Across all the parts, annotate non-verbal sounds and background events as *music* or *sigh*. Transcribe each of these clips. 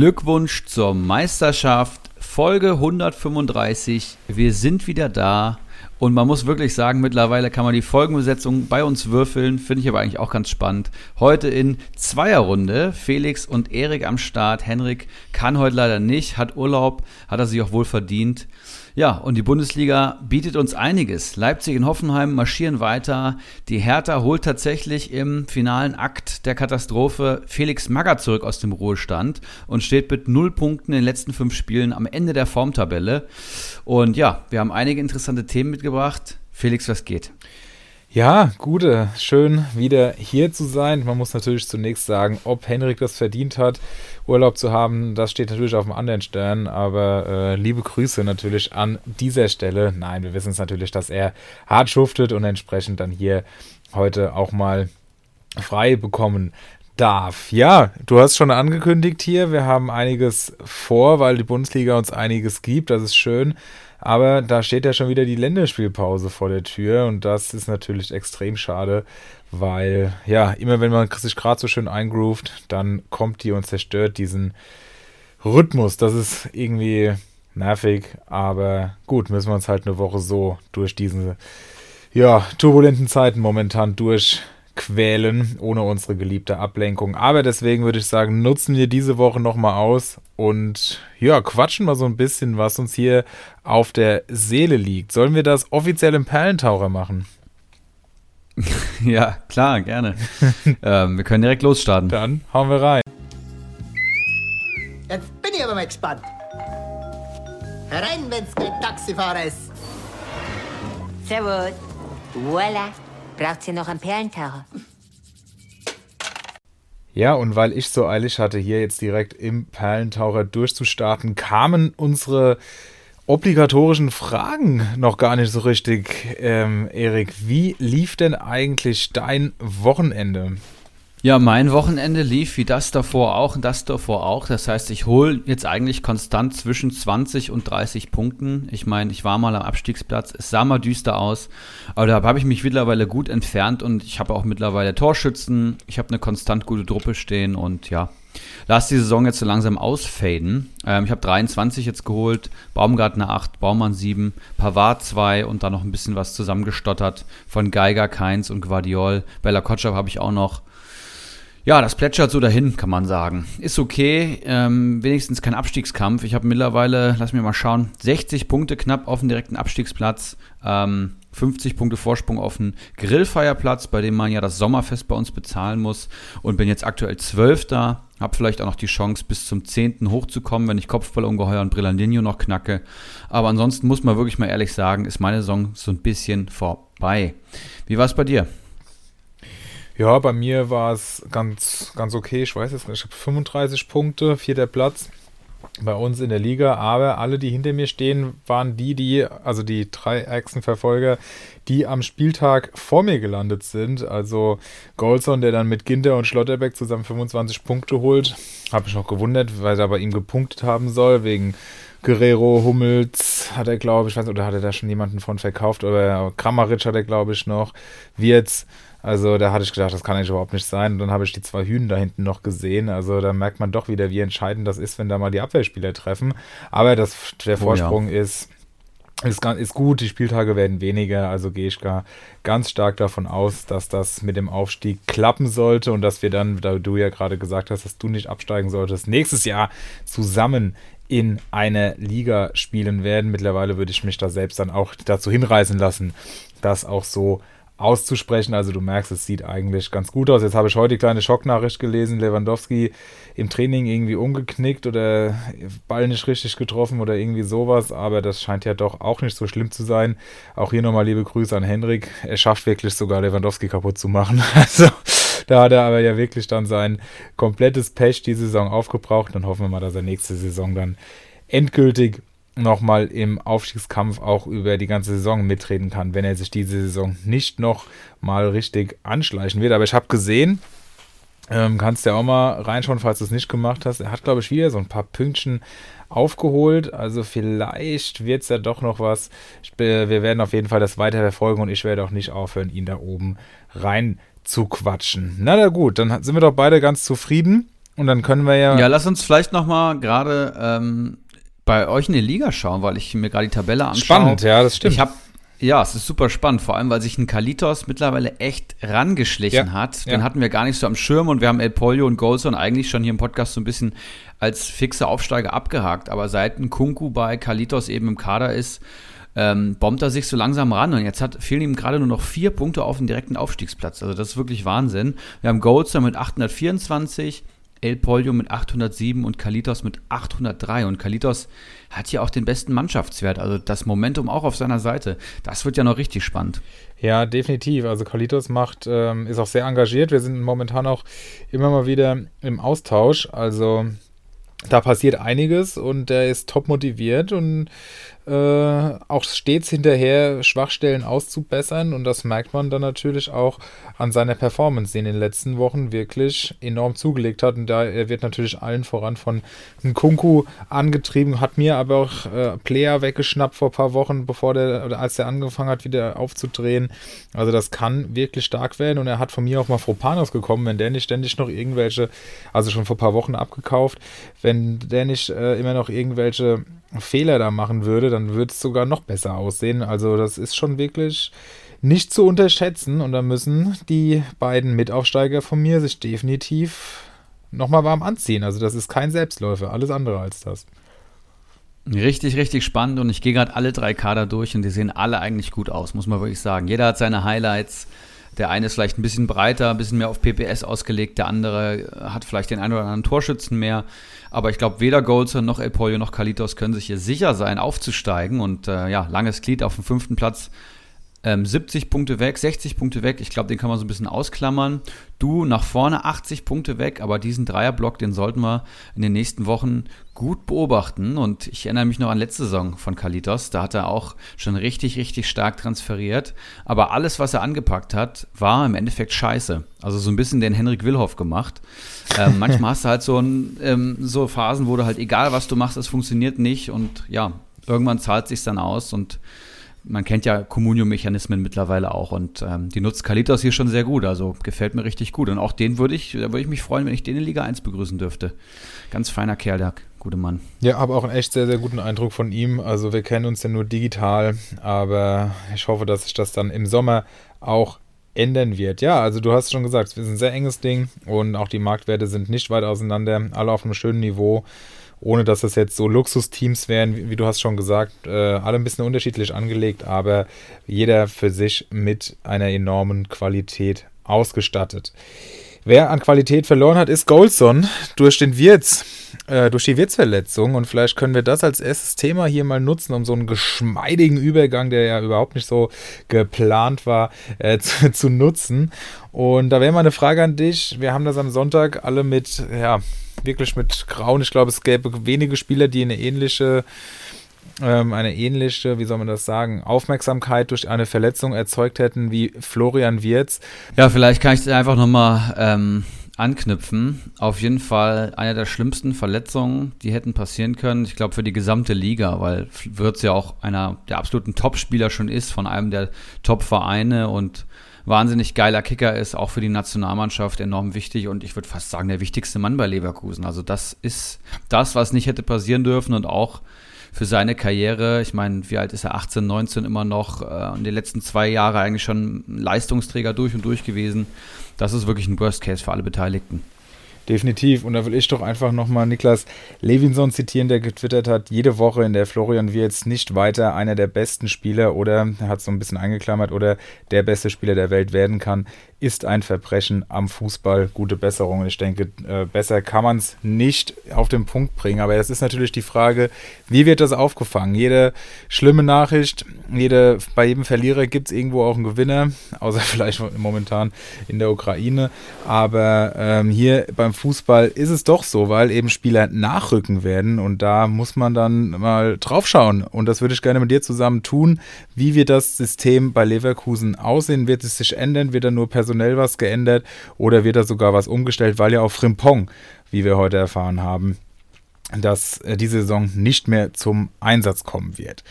Glückwunsch zur Meisterschaft, Folge 135. Wir sind wieder da. Und man muss wirklich sagen, mittlerweile kann man die Folgenbesetzung bei uns würfeln. Finde ich aber eigentlich auch ganz spannend. Heute in Zweierrunde. Felix und Erik am Start. Henrik kann heute leider nicht, hat Urlaub, hat er sich auch wohl verdient. Ja, und die Bundesliga bietet uns einiges. Leipzig und Hoffenheim marschieren weiter. Die Hertha holt tatsächlich im finalen Akt der Katastrophe Felix Magger zurück aus dem Ruhestand und steht mit null Punkten in den letzten fünf Spielen am Ende der Formtabelle. Und ja, wir haben einige interessante Themen mitgebracht. Felix, was geht? Ja, gute, schön wieder hier zu sein. Man muss natürlich zunächst sagen, ob Henrik das verdient hat, Urlaub zu haben, das steht natürlich auf dem anderen Stern. Aber äh, liebe Grüße natürlich an dieser Stelle. Nein, wir wissen es natürlich, dass er hart schuftet und entsprechend dann hier heute auch mal frei bekommen darf. Ja, du hast schon angekündigt hier, wir haben einiges vor, weil die Bundesliga uns einiges gibt. Das ist schön. Aber da steht ja schon wieder die Länderspielpause vor der Tür und das ist natürlich extrem schade, weil ja, immer wenn man sich gerade so schön eingroovt, dann kommt die und zerstört diesen Rhythmus. Das ist irgendwie nervig, aber gut, müssen wir uns halt eine Woche so durch diese ja, turbulenten Zeiten momentan durch quälen, ohne unsere geliebte Ablenkung. Aber deswegen würde ich sagen, nutzen wir diese Woche nochmal aus und ja, quatschen mal so ein bisschen, was uns hier auf der Seele liegt. Sollen wir das offiziell im Perlentaucher machen? *laughs* Ja, klar, gerne. *laughs* ähm, wir können direkt losstarten. Dann hauen wir rein. Jetzt bin ich aber mal gespannt. Herein, wenn's kein Taxifahrer ist. Servus. Voila. Braucht ihr noch einen Perlentaucher? Ja, und weil ich so eilig hatte, hier jetzt direkt im Perlentaucher durchzustarten, kamen unsere obligatorischen Fragen noch gar nicht so richtig. Ähm, Erik, wie lief denn eigentlich dein Wochenende? Ja, mein Wochenende lief wie das davor auch und das davor auch. Das heißt, ich hole jetzt eigentlich konstant zwischen 20 und 30 Punkten. Ich meine, ich war mal am Abstiegsplatz, es sah mal düster aus, aber da habe ich mich mittlerweile gut entfernt und ich habe auch mittlerweile Torschützen. Ich habe eine konstant gute Truppe stehen und ja, lass die Saison jetzt so langsam ausfaden. Ähm, ich habe 23 jetzt geholt, Baumgartner 8, Baumann 7, Pavard 2 und dann noch ein bisschen was zusammengestottert von Geiger, Keins und Guardiol. Bella Kotschap habe ich auch noch. Ja, das plätschert so dahin, kann man sagen. Ist okay, ähm, wenigstens kein Abstiegskampf. Ich habe mittlerweile, lass mir mal schauen, 60 Punkte knapp auf dem direkten Abstiegsplatz, ähm, 50 Punkte Vorsprung auf den Grillfeierplatz, bei dem man ja das Sommerfest bei uns bezahlen muss und bin jetzt aktuell Zwölfter. Habe vielleicht auch noch die Chance, bis zum 10. hochzukommen, wenn ich Kopfballungeheuer und Brillandinho noch knacke. Aber ansonsten muss man wirklich mal ehrlich sagen, ist meine Saison so ein bisschen vorbei. Wie war es bei dir? Ja, bei mir war es ganz, ganz okay. Ich weiß jetzt nicht, ich habe 35 Punkte, vierter Platz bei uns in der Liga, aber alle, die hinter mir stehen, waren die, die, also die drei Echsenverfolger, die am Spieltag vor mir gelandet sind. Also Golson, der dann mit Ginter und Schlotterbeck zusammen 25 Punkte holt, habe ich noch gewundert, weil er bei ihm gepunktet haben soll, wegen Guerrero, Hummels hat er, glaube ich, weiß nicht, oder hat er da schon jemanden von verkauft, oder Kramaric hat er, glaube ich, noch, Wirtz. Also da hatte ich gedacht, das kann eigentlich überhaupt nicht sein. Und dann habe ich die zwei Hühner da hinten noch gesehen. Also da merkt man doch wieder, wie entscheidend das ist, wenn da mal die Abwehrspieler treffen. Aber das, der Vorsprung oh, ja. ist, ist, ist gut, die Spieltage werden weniger. Also gehe ich gar ganz stark davon aus, dass das mit dem Aufstieg klappen sollte und dass wir dann, da du ja gerade gesagt hast, dass du nicht absteigen solltest, nächstes Jahr zusammen in einer Liga spielen werden. Mittlerweile würde ich mich da selbst dann auch dazu hinreißen lassen, das auch so auszusprechen. Also du merkst, es sieht eigentlich ganz gut aus. Jetzt habe ich heute die kleine Schocknachricht gelesen, Lewandowski im Training irgendwie umgeknickt oder Ball nicht richtig getroffen oder irgendwie sowas, aber das scheint ja doch auch nicht so schlimm zu sein. Auch hier nochmal liebe Grüße an Henrik. Er schafft wirklich sogar Lewandowski kaputt zu machen. *laughs* Also da hat er aber ja wirklich dann sein komplettes Pech die Saison aufgebraucht. Dann hoffen wir mal, dass er nächste Saison dann endgültig nochmal im Aufstiegskampf auch über die ganze Saison mitreden kann, wenn er sich diese Saison nicht noch mal richtig anschleichen wird. Aber ich habe gesehen, ähm, kannst ja auch mal reinschauen, falls du es nicht gemacht hast. Er hat, glaube ich, wieder so ein paar Pünktchen aufgeholt. Also vielleicht wird es ja doch noch was. Ich, wir werden auf jeden Fall das weiter verfolgen und ich werde auch nicht aufhören, ihn da oben rein zu quatschen. Na, na gut, dann sind wir doch beide ganz zufrieden Und dann können wir ja. Ja, lass uns vielleicht nochmal gerade ähm, bei euch in die Liga schauen, weil ich mir gerade die Tabelle anschaue. Spannend, ja, das stimmt. Ich habe ja, es ist super spannend, vor allem weil sich ein Kalitos mittlerweile echt rangeschlichen Ja, hat. ja. Den hatten wir gar nicht so am Schirm und wir haben El Pollo und Golson eigentlich schon hier im Podcast so ein bisschen als fixe Aufsteiger abgehakt. Aber seit ein Kunku bei Kalitos eben im Kader ist, ähm, bombt er sich so langsam ran und jetzt hat, fehlen ihm gerade nur noch vier Punkte auf den direkten Aufstiegsplatz. Also das ist wirklich Wahnsinn. Wir haben Golson mit 824, El Pollo mit 807 und Kalitos mit 803. Und Kalitos hat ja auch den besten Mannschaftswert, also das Momentum auch auf seiner Seite. Das wird ja noch richtig spannend. Ja, definitiv. Also Kalitos macht, ähm, ist auch sehr engagiert. Wir sind momentan auch immer mal wieder im Austausch. Also da passiert einiges und der ist top motiviert und äh, auch stets hinterher, Schwachstellen auszubessern. Und das merkt man dann natürlich auch an seiner Performance, die in den letzten Wochen wirklich enorm zugelegt hat. Und da er wird natürlich allen voran von Nkunku angetrieben, hat mir aber auch äh, Player weggeschnappt vor ein paar Wochen, bevor der, oder als er angefangen hat, wieder aufzudrehen. Also das kann wirklich stark werden. Und er hat von mir auch mal Fropanos gekommen, wenn der nicht ständig noch irgendwelche, also schon vor ein paar Wochen abgekauft, wenn der nicht äh, immer noch irgendwelche Fehler da machen würde, dann würde es sogar noch besser aussehen. Also das ist schon wirklich nicht zu unterschätzen und da müssen die beiden Mitaufsteiger von mir sich definitiv nochmal warm anziehen. Also das ist kein Selbstläufer, alles andere als das. Richtig, richtig spannend und ich gehe gerade alle drei Kader durch und die sehen alle eigentlich gut aus, muss man wirklich sagen. Jeder hat seine Highlights. Der eine ist vielleicht ein bisschen breiter, ein bisschen mehr auf PPS ausgelegt, der andere hat vielleicht den einen oder anderen Torschützen mehr. Aber ich glaube, weder Golson noch El Pollo noch Kalitos können sich hier sicher sein, aufzusteigen. Und äh, ja, langes Glied auf dem fünften Platz. Ähm, 70 Punkte weg, 60 Punkte weg. Ich glaube, den kann man so ein bisschen ausklammern. Du nach vorne 80 Punkte weg, aber diesen Dreierblock, den sollten wir in den nächsten Wochen gut beobachten. Und ich erinnere mich noch an letzte Saison von Kalitos. Da hat er auch schon richtig, richtig stark transferiert. Aber alles, was er angepackt hat, war im Endeffekt scheiße. Also so ein bisschen den Henrik Willhoff gemacht. Ähm, *laughs* manchmal hast du halt so, ein, ähm, so Phasen, wo du halt, egal was du machst, es funktioniert nicht. Und ja, irgendwann zahlt sich dann aus und man kennt ja Communio-Mechanismen mittlerweile auch und ähm, die nutzt Kalitos hier schon sehr gut, also gefällt mir richtig gut. Und auch den würde ich, da würde ich mich freuen, wenn ich den in Liga 1 begrüßen dürfte. Ganz feiner Kerl, der gute Mann. Ja, habe auch einen echt sehr, sehr guten Eindruck von ihm. Also wir kennen uns ja nur digital, aber ich hoffe, dass sich das dann im Sommer auch ändern wird. Ja, also du hast schon gesagt, es ist ein sehr enges Ding und auch die Marktwerte sind nicht weit auseinander, alle auf einem schönen Niveau ohne dass es jetzt so Luxusteams wären, wie, wie, du hast schon gesagt, äh, alle ein bisschen unterschiedlich angelegt, aber jeder für sich mit einer enormen Qualität ausgestattet. Wer an Qualität verloren hat, ist Goldson durch den Wirtz, äh, durch die Wirtsverletzung. Und vielleicht können wir das als erstes Thema hier mal nutzen, um so einen geschmeidigen Übergang, der ja überhaupt nicht so geplant war, äh, *laughs* zu, zu nutzen. Und da wäre mal eine Frage an dich. Wir haben das am Sonntag alle mit, ja, wirklich mit Grauen. Ich glaube, es gäbe wenige Spieler, die eine ähnliche, ähm, eine ähnliche, wie soll man das sagen, Aufmerksamkeit durch eine Verletzung erzeugt hätten wie Florian Wirz. Ja, vielleicht kann ich das einfach nochmal ähm, anknüpfen. Auf jeden Fall eine der schlimmsten Verletzungen, die hätten passieren können. Ich glaube, für die gesamte Liga, weil Wirz ja auch einer der absoluten Top-Spieler schon ist, von einem der Top-Vereine und wahnsinnig geiler Kicker ist, auch für die Nationalmannschaft enorm wichtig und ich würde fast sagen, der wichtigste Mann bei Leverkusen. Also das ist das, was nicht hätte passieren dürfen und auch für seine Karriere, ich meine, wie alt ist er, 18, 19 immer noch, äh, in den letzten zwei Jahre eigentlich schon Leistungsträger durch und durch gewesen. Das ist wirklich ein Worst Case für alle Beteiligten. Definitiv. Und da will ich doch einfach nochmal Niklas Levinson zitieren, der getwittert hat, jede Woche, in der Florian Wirtz nicht weiter einer der besten Spieler oder, er hat so ein bisschen eingeklammert, oder der beste Spieler der Welt werden kann, ist ein Verbrechen am Fußball. Gute Besserung. Ich denke, äh, besser kann man es nicht auf den Punkt bringen. Aber es ist natürlich die Frage, wie wird das aufgefangen? Jede schlimme Nachricht, jede, bei jedem Verlierer gibt es irgendwo auch einen Gewinner, *laughs* außer vielleicht momentan in der Ukraine. Aber ähm, hier beim Fußball ist es doch so, weil eben Spieler nachrücken werden und da muss man dann mal drauf schauen. Und das würde ich gerne mit dir zusammen tun. Wie wird das System bei Leverkusen aussehen? Wird es sich ändern? Wird da nur personell was geändert oder wird da sogar was umgestellt, weil ja auch Frimpong, wie wir heute erfahren haben, dass äh, diese Saison nicht mehr zum Einsatz kommen wird.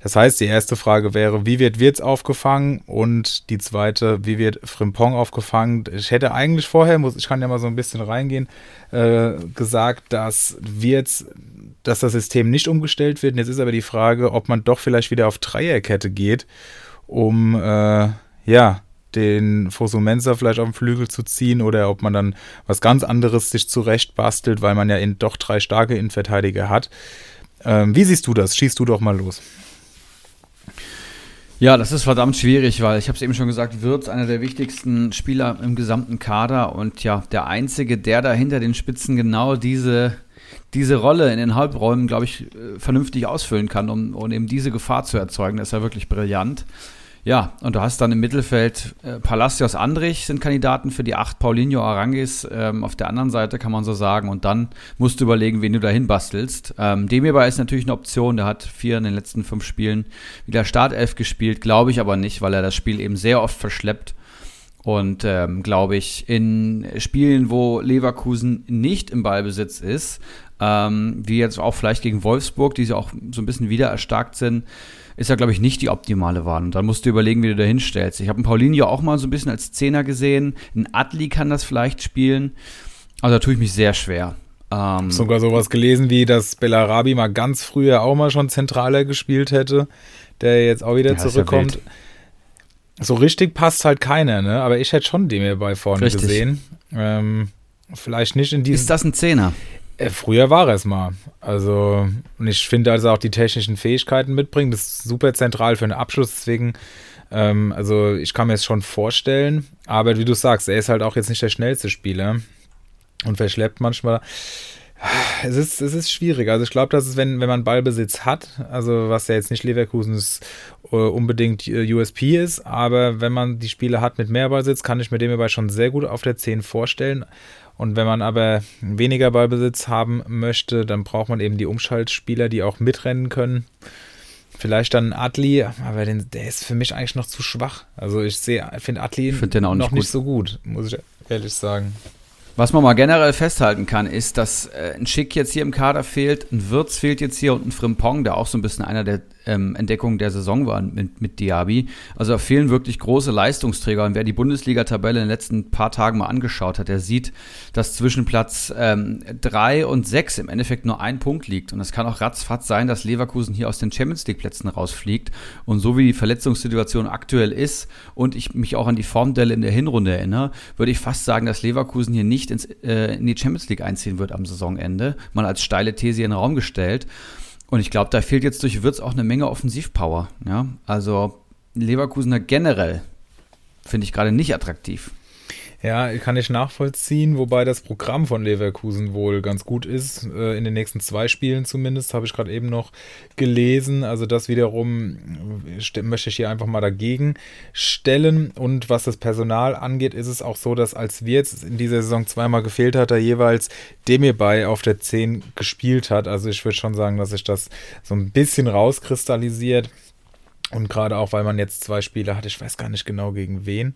Das heißt, die erste Frage wäre, wie wird Wirtz aufgefangen? Und die zweite, wie wird Frimpong aufgefangen? Ich hätte eigentlich vorher, muss, ich kann ja mal so ein bisschen reingehen, äh, gesagt, dass Wirtz, dass das System nicht umgestellt wird. Und jetzt ist aber die Frage, ob man doch vielleicht wieder auf Dreierkette geht, um äh, ja, den Fosumensa vielleicht auf den Flügel zu ziehen oder ob man dann was ganz anderes sich zurecht bastelt, weil man ja in, doch drei starke Innenverteidiger hat. Ähm, wie siehst du das? Schießt du doch mal los. Ja, das ist verdammt schwierig, weil ich habe es eben schon gesagt, Wirtz einer der wichtigsten Spieler im gesamten Kader und ja, der einzige, der da hinter den Spitzen genau diese, diese Rolle in den Halbräumen, glaube ich, äh, vernünftig ausfüllen kann, um, um eben diese Gefahr zu erzeugen. Das ist ja wirklich brillant. Ja, und du hast dann im Mittelfeld äh, Palacios Andrich sind Kandidaten für die 8, Paulinho Arangis ähm, auf der anderen Seite, kann man so sagen. Und dann musst du überlegen, wen du dahin bastelst. Ähm, Demirbay ist natürlich eine Option, der hat vier in den letzten fünf Spielen wieder Startelf gespielt, glaube ich aber nicht, weil er das Spiel eben sehr oft verschleppt. Und ähm, glaube ich, in Spielen, wo Leverkusen nicht im Ballbesitz ist, ähm, wie jetzt auch vielleicht gegen Wolfsburg, die sie auch so ein bisschen wieder erstarkt sind, ist ja, glaube ich, nicht die optimale Wahl. Und dann musst du überlegen, wie du da hinstellst. Ich habe einen Paulinho auch mal so ein bisschen als Zehner gesehen. Ein Adli kann das vielleicht spielen. Also da tue ich mich sehr schwer. Ähm, Sogar sowas gelesen, wie dass Bellarabi mal ganz früher auch mal schon zentraler gespielt hätte, der jetzt auch wieder ja, zurückkommt. Ja so richtig passt halt keiner, ne? Aber ich hätte schon den mir bei vorne richtig. gesehen. Ähm, vielleicht nicht in diesem. Ist das ein Zehner? Äh, früher war es mal. Also, und ich finde, also auch die technischen Fähigkeiten mitbringen, das ist super zentral für einen Abschluss. Deswegen, ähm, also ich kann mir es schon vorstellen. Aber wie du sagst, er ist halt auch jetzt nicht der schnellste Spieler und verschleppt manchmal. Es ist, es ist schwierig. Also ich glaube, dass es, wenn, wenn man Ballbesitz hat, also was ja jetzt nicht Leverkusens uh, unbedingt äh, USP ist, aber wenn man die Spiele hat mit mehr Ballbesitz, kann ich mir dem hierbei schon sehr gut auf der 10 vorstellen. Und wenn man aber weniger Ballbesitz haben möchte, dann braucht man eben die Umschaltspieler, die auch mitrennen können. Vielleicht dann Adli, aber den, der ist für mich eigentlich noch zu schwach. Also ich sehe, finde Adli find noch nicht, nicht so gut, muss ich ehrlich sagen. Was man mal generell festhalten kann, ist, dass äh, ein Schick jetzt hier im Kader fehlt, ein Wirtz fehlt jetzt hier und ein Frimpong, der auch so ein bisschen einer der ähm, Entdeckungen der Saison war mit, mit Diaby. Also da fehlen wirklich große Leistungsträger. Und wer die Bundesliga-Tabelle in den letzten paar Tagen mal angeschaut hat, der sieht, dass zwischen Platz 3 ähm, und 6 im Endeffekt nur ein Punkt liegt. Und es kann auch ratzfatz sein, dass Leverkusen hier aus den Champions League-Plätzen rausfliegt. Und so wie die Verletzungssituation aktuell ist und ich mich auch an die Formdelle in der Hinrunde erinnere, würde ich fast sagen, dass Leverkusen hier nicht ins, äh, in die Champions League einziehen wird am Saisonende. Mal als steile These in den Raum gestellt. Und ich glaube, da fehlt jetzt durch Wirtz auch eine Menge Offensivpower. Ja? Also Leverkusener generell finde ich gerade nicht attraktiv. Ja, kann ich nachvollziehen, wobei das Programm von Leverkusen wohl ganz gut ist. Äh, in den nächsten zwei Spielen zumindest, habe ich gerade eben noch gelesen. Also das wiederum möchte ich hier einfach mal dagegen stellen. Und was das Personal angeht, ist es auch so, dass als wir jetzt in dieser Saison zweimal gefehlt hat, er jeweils Demirbay auf der 10 gespielt hat. Also ich würde schon sagen, dass sich das so ein bisschen rauskristallisiert. Und gerade auch, weil man jetzt zwei Spiele hat, ich weiß gar nicht genau gegen wen.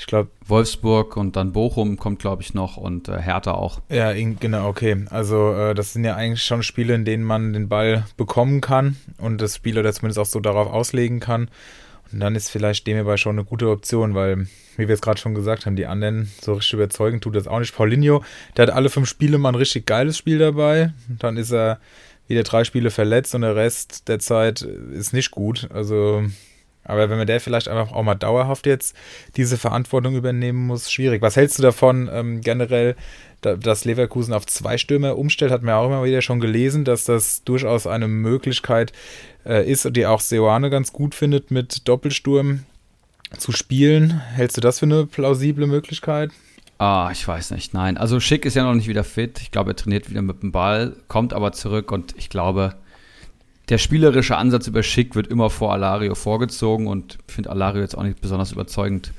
Ich glaube. Wolfsburg und dann Bochum kommt, glaube ich, noch und äh, Hertha auch. Ja, genau, okay. Also, äh, das sind ja eigentlich schon Spiele, in denen man den Ball bekommen kann und das Spiel oder zumindest auch so darauf auslegen kann. Und dann ist vielleicht dem hierbei schon eine gute Option, weil, wie wir es gerade schon gesagt haben, die anderen so richtig überzeugend tut das auch nicht. Paulinho, der hat alle fünf Spiele mal ein richtig geiles Spiel dabei. Dann ist er wieder drei Spiele verletzt und der Rest der Zeit ist nicht gut. Also aber wenn man der vielleicht einfach auch mal dauerhaft jetzt diese Verantwortung übernehmen muss, schwierig. Was hältst du davon ähm, generell, da, dass Leverkusen auf zwei Stürmer umstellt? Hat man auch immer wieder schon gelesen, dass das durchaus eine Möglichkeit äh, ist, die auch Seoane ganz gut findet, mit Doppelsturm zu spielen. Hältst du das für eine plausible Möglichkeit? Ah, ich weiß nicht. Nein, also Schick ist ja noch nicht wieder fit. Ich glaube, er trainiert wieder mit dem Ball, kommt aber zurück und ich glaube, der spielerische Ansatz über Schick wird immer vor Alario vorgezogen und ich finde Alario jetzt auch nicht besonders überzeugend.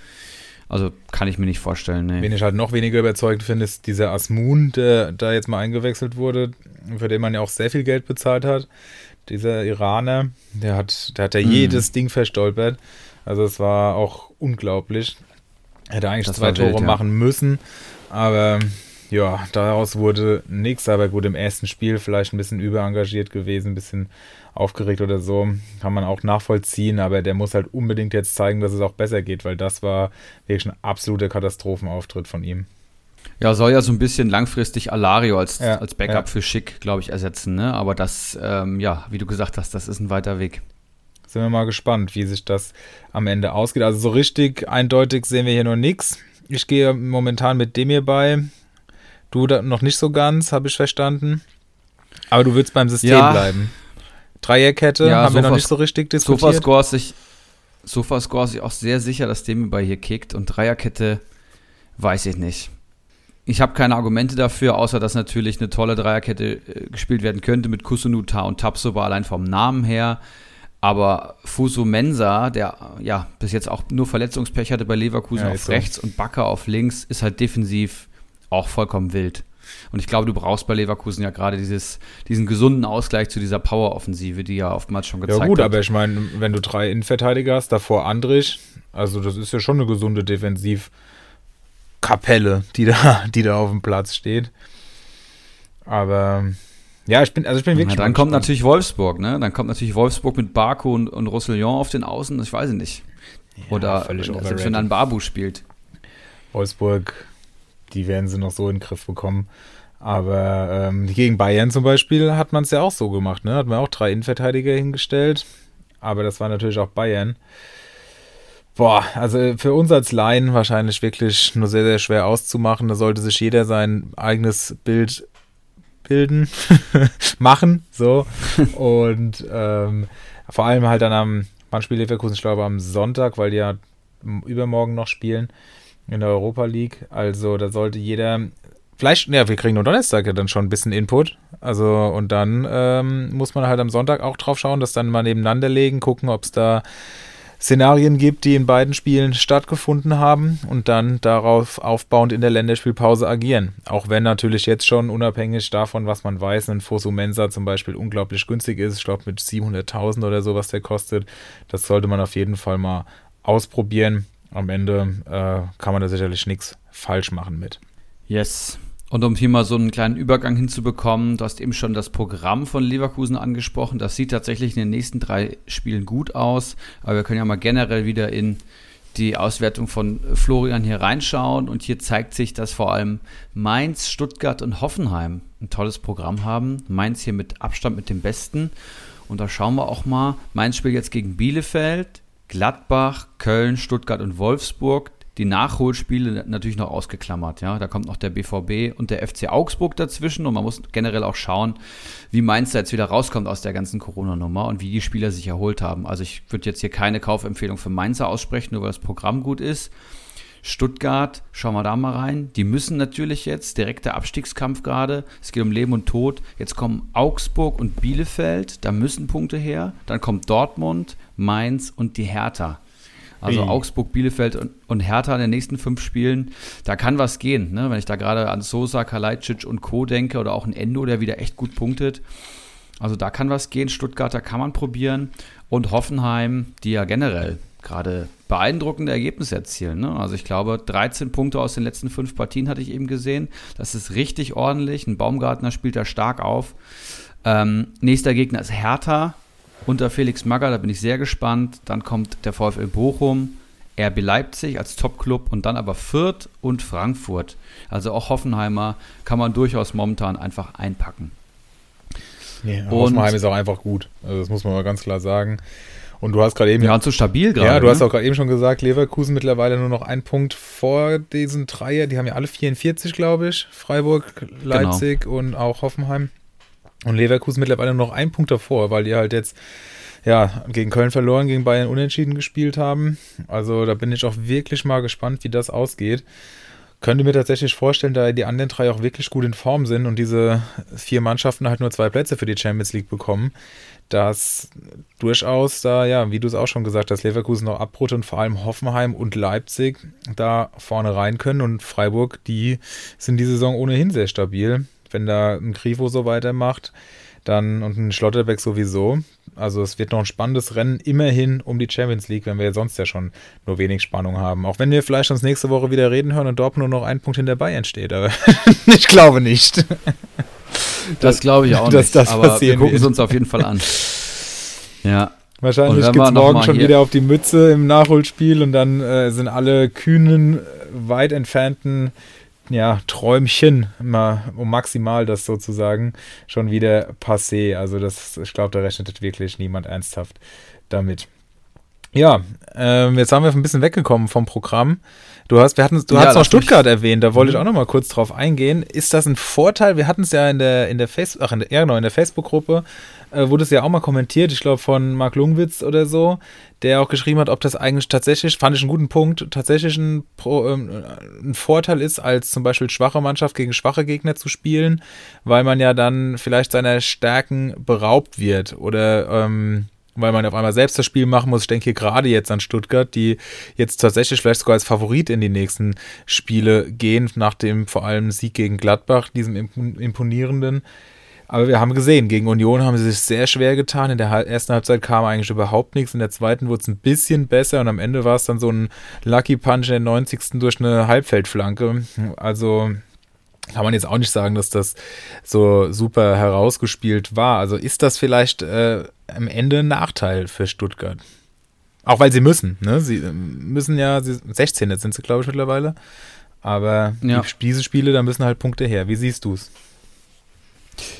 Also kann ich mir nicht vorstellen. Nee. Wen ich halt noch weniger überzeugend finde, ist dieser Asmun, der da jetzt mal eingewechselt wurde, für den man ja auch sehr viel Geld bezahlt hat. Dieser Iraner, der hat, der hat ja mm. jedes Ding verstolpert. Also es war auch unglaublich. Hätte eigentlich das zwei Tore wild, ja. machen müssen, aber ja, daraus wurde nichts, aber gut, im ersten Spiel vielleicht ein bisschen überengagiert gewesen, ein bisschen aufgeregt oder so, kann man auch nachvollziehen, aber der muss halt unbedingt jetzt zeigen, dass es auch besser geht, weil das war wirklich ein absoluter Katastrophenauftritt von ihm. Ja, soll ja so ein bisschen langfristig Alario als, Ja, als Backup ja. für Schick, glaube ich, ersetzen. Ne? Aber das, ähm, ja, wie du gesagt hast, das ist ein weiter Weg. Sind wir mal gespannt, wie sich das am Ende ausgeht. Also so richtig eindeutig sehen wir hier noch nichts. Ich gehe momentan mit dem hier bei. Du noch nicht so ganz, habe ich verstanden. Aber du willst beim System Ja. bleiben. Dreierkette Ja, haben wir noch nicht so richtig diskutiert. Sofascore ist sich, Sofascore sich auch sehr sicher, dass dem bei hier kickt und Dreierkette weiß ich nicht. Ich habe keine Argumente dafür, außer dass natürlich eine tolle Dreierkette äh, gespielt werden könnte mit Kusunuta und Tapsoba allein vom Namen her. Aber Fuso Mensa, der ja bis jetzt auch nur Verletzungspech hatte bei Leverkusen Ja, auf so. rechts und Bakker auf links, ist halt defensiv auch vollkommen wild. Und ich glaube, du brauchst bei Leverkusen ja gerade dieses, diesen gesunden Ausgleich zu dieser Power-Offensive, die ja oftmals schon gezeigt Ja gut, hat. aber ich meine, wenn du drei Innenverteidiger hast, davor Andrich, also das ist ja schon eine gesunde Defensivkapelle, die da, *laughs* die da auf dem Platz steht. Aber ja, ich bin, also ich bin Ja, wirklich dann mal kommt natürlich Wolfsburg, ne? Dann kommt natürlich Wolfsburg mit Barco und, und Roussillon auf den Außen, ich weiß es nicht. Oder völlig wenn- selbst wenn dann Babu spielt. Wolfsburg, die werden sie noch so in den Griff bekommen. Aber ähm, gegen Bayern zum Beispiel hat man es ja auch so gemacht, ne? Hat man auch drei Innenverteidiger hingestellt. Aber das war natürlich auch Bayern. Boah, also für uns als Laien wahrscheinlich wirklich nur sehr, sehr schwer auszumachen. Da sollte sich jeder sein eigenes Bild bilden, *laughs* machen, so. *laughs* Und ähm, vor allem halt dann am, wann spielt Leverkusen? Ich glaube am Sonntag, weil die ja übermorgen noch spielen in der Europa League. Also da sollte jeder, vielleicht, ja, wir kriegen nur Donnerstag ja dann schon ein bisschen Input. Also und dann ähm, muss man halt am Sonntag auch drauf schauen, das dann mal nebeneinander legen, gucken, ob es da Szenarien gibt, die in beiden Spielen stattgefunden haben und dann darauf aufbauend in der Länderspielpause agieren. Auch wenn natürlich jetzt schon unabhängig davon, was man weiß, ein Fosu Mensa zum Beispiel unglaublich günstig ist. Ich glaube mit 700.000 oder so, was der kostet. Das sollte man auf jeden Fall mal ausprobieren. Am Ende äh, kann man da sicherlich nichts falsch machen mit. Yes. Und um hier mal so einen kleinen Übergang hinzubekommen, du hast eben schon das Programm von Leverkusen angesprochen. Das sieht tatsächlich in den nächsten drei Spielen gut aus. Aber wir können ja mal generell wieder in die Auswertung von Florian hier reinschauen. Und hier zeigt sich, dass vor allem Mainz, Stuttgart und Hoffenheim ein tolles Programm haben. Mainz hier mit Abstand mit dem Besten. Und da schauen wir auch mal. Mainz spielt jetzt gegen Bielefeld, Gladbach, Köln, Stuttgart und Wolfsburg. Die Nachholspiele natürlich noch ausgeklammert. Ja, da kommt noch der BVB und der FC Augsburg dazwischen und man muss generell auch schauen, wie Mainz da jetzt wieder rauskommt aus der ganzen Corona-Nummer und wie die Spieler sich erholt haben. Also ich würde jetzt hier keine Kaufempfehlung für Mainzer aussprechen, nur weil das Programm gut ist. Stuttgart, schauen wir da mal rein. Die müssen natürlich jetzt, direkter Abstiegskampf gerade. Es geht um Leben und Tod. Jetzt kommen Augsburg und Bielefeld, da müssen Punkte her. Dann kommt Dortmund, Mainz und die Hertha. Also Ui. Augsburg, Bielefeld und, und Hertha in den nächsten fünf Spielen, da kann was gehen. Ne? Wenn ich da gerade an Sosa, Kalajdzic und Co. denke oder auch ein Endo, der wieder echt gut punktet. Also da kann was gehen. Stuttgarter kann man probieren. Und Hoffenheim, die ja generell gerade beeindruckende Ergebnisse erzielen. Ne? Also ich glaube, 13 Punkte aus den letzten fünf Partien hatte ich eben gesehen. Das ist richtig ordentlich. Ein Baumgartner spielt da stark auf. Ähm, nächster Gegner ist Hertha unter Felix Magger, da bin ich sehr gespannt. Dann kommt der VfL Bochum, RB Leipzig als Top-Club und dann aber Fürth und Frankfurt. Also auch Hoffenheimer kann man durchaus momentan einfach einpacken. Ja, Hoffenheim ist auch einfach gut. Also das muss man mal ganz klar sagen. Und du hast gerade eben Ja, so stabil gerade. Ja, du ne? hast auch gerade eben schon gesagt, Leverkusen mittlerweile nur noch ein Punkt vor diesen Dreier. Die haben ja alle 44, glaube ich. Freiburg, Genau. Leipzig und auch Hoffenheim. Und Leverkusen mittlerweile noch ein Punkt davor, weil die halt jetzt ja gegen Köln verloren, gegen Bayern unentschieden gespielt haben. Also da bin ich auch wirklich mal gespannt, wie das ausgeht. Könnte mir tatsächlich vorstellen, da die anderen drei auch wirklich gut in Form sind und diese vier Mannschaften halt nur zwei Plätze für die Champions League bekommen, dass durchaus da, ja, wie du es auch schon gesagt hast, Leverkusen noch Abbrot und vor allem Hoffenheim und Leipzig da vorne rein können und Freiburg, die sind die Saison ohnehin sehr stabil. Wenn da ein Grifo so weitermacht, dann und ein Schlotterbeck sowieso. Also es wird noch ein spannendes Rennen immerhin um die Champions League, wenn wir sonst ja schon nur wenig Spannung haben. Auch wenn wir vielleicht uns nächste Woche wieder reden hören und Dortmund nur noch einen Punkt hinter Bayern steht. Aber *laughs* ich glaube nicht. Das, glaube ich *laughs* auch dass nicht. das aber wir gucken es uns auf jeden Fall an. Ja. Wahrscheinlich gibt es morgen schon wieder auf die Mütze im Nachholspiel und dann äh, sind alle kühnen, weit entfernten ja, Träumchen, mal, um maximal das sozusagen, schon wieder passé. Also das, ich glaube, da rechnet wirklich niemand ernsthaft damit. Ja, ähm, jetzt haben wir ein bisschen weggekommen vom Programm. Du hast, wir hatten, du Ja, hast noch Stuttgart erwähnt, da wollte ich auch noch mal kurz drauf eingehen. Ist das ein Vorteil? Wir hatten es ja in der, in der Facebook, ach, in der, ja genau, in der Facebook-Gruppe, äh, wurde es ja auch mal kommentiert, ich glaube von Marc Lungwitz oder so, der auch geschrieben hat, ob das eigentlich tatsächlich, fand ich einen guten Punkt, tatsächlich ein, Pro, ähm, ein Vorteil ist, als zum Beispiel schwache Mannschaft gegen schwache Gegner zu spielen, weil man ja dann vielleicht seiner Stärken beraubt wird oder ähm, weil man auf einmal selbst das Spiel machen muss. Ich denke hier gerade jetzt an Stuttgart, die jetzt tatsächlich vielleicht sogar als Favorit in die nächsten Spiele gehen, nach dem vor allem Sieg gegen Gladbach, diesem impon- imponierenden. Aber wir haben gesehen, gegen Union haben sie sich sehr schwer getan. In der ersten Halbzeit kam eigentlich überhaupt nichts. In der zweiten wurde es ein bisschen besser und am Ende war es dann so ein Lucky Punch in der 90. durch eine Halbfeldflanke. Also kann man jetzt auch nicht sagen, dass das so super herausgespielt war. Also ist das vielleicht äh, am Ende ein Nachteil für Stuttgart? Auch weil sie müssen, ne? Sie äh, müssen ja, sie, 16 jetzt sind sie, glaube ich, mittlerweile. Aber Ja. die, diese Spiele, da müssen halt Punkte her. Wie siehst du es?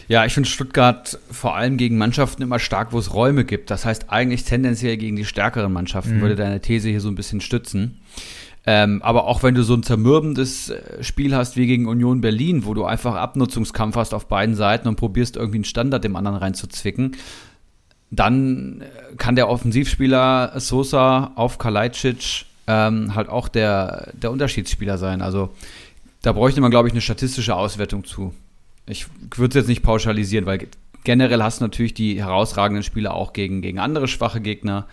Ja, ich finde Stuttgart vor allem gegen Mannschaften immer stark, wo es Räume gibt. Das heißt eigentlich tendenziell gegen die stärkeren Mannschaften, Mhm. würde deine These hier so ein bisschen stützen. Ähm, aber auch wenn du so ein zermürbendes äh, Spiel hast wie gegen Union Berlin, wo du einfach Abnutzungskampf hast auf beiden Seiten und probierst irgendwie einen Standard dem anderen reinzuzwicken, dann äh, kann der Offensivspieler Sosa auf Kalajdzic ähm, halt auch der, der Unterschiedsspieler sein. Also da bräuchte man, glaube ich, eine statistische Auswertung zu. Ich würde es jetzt nicht pauschalisieren, weil generell hast du natürlich die herausragenden Spieler auch gegen, gegen andere schwache Gegner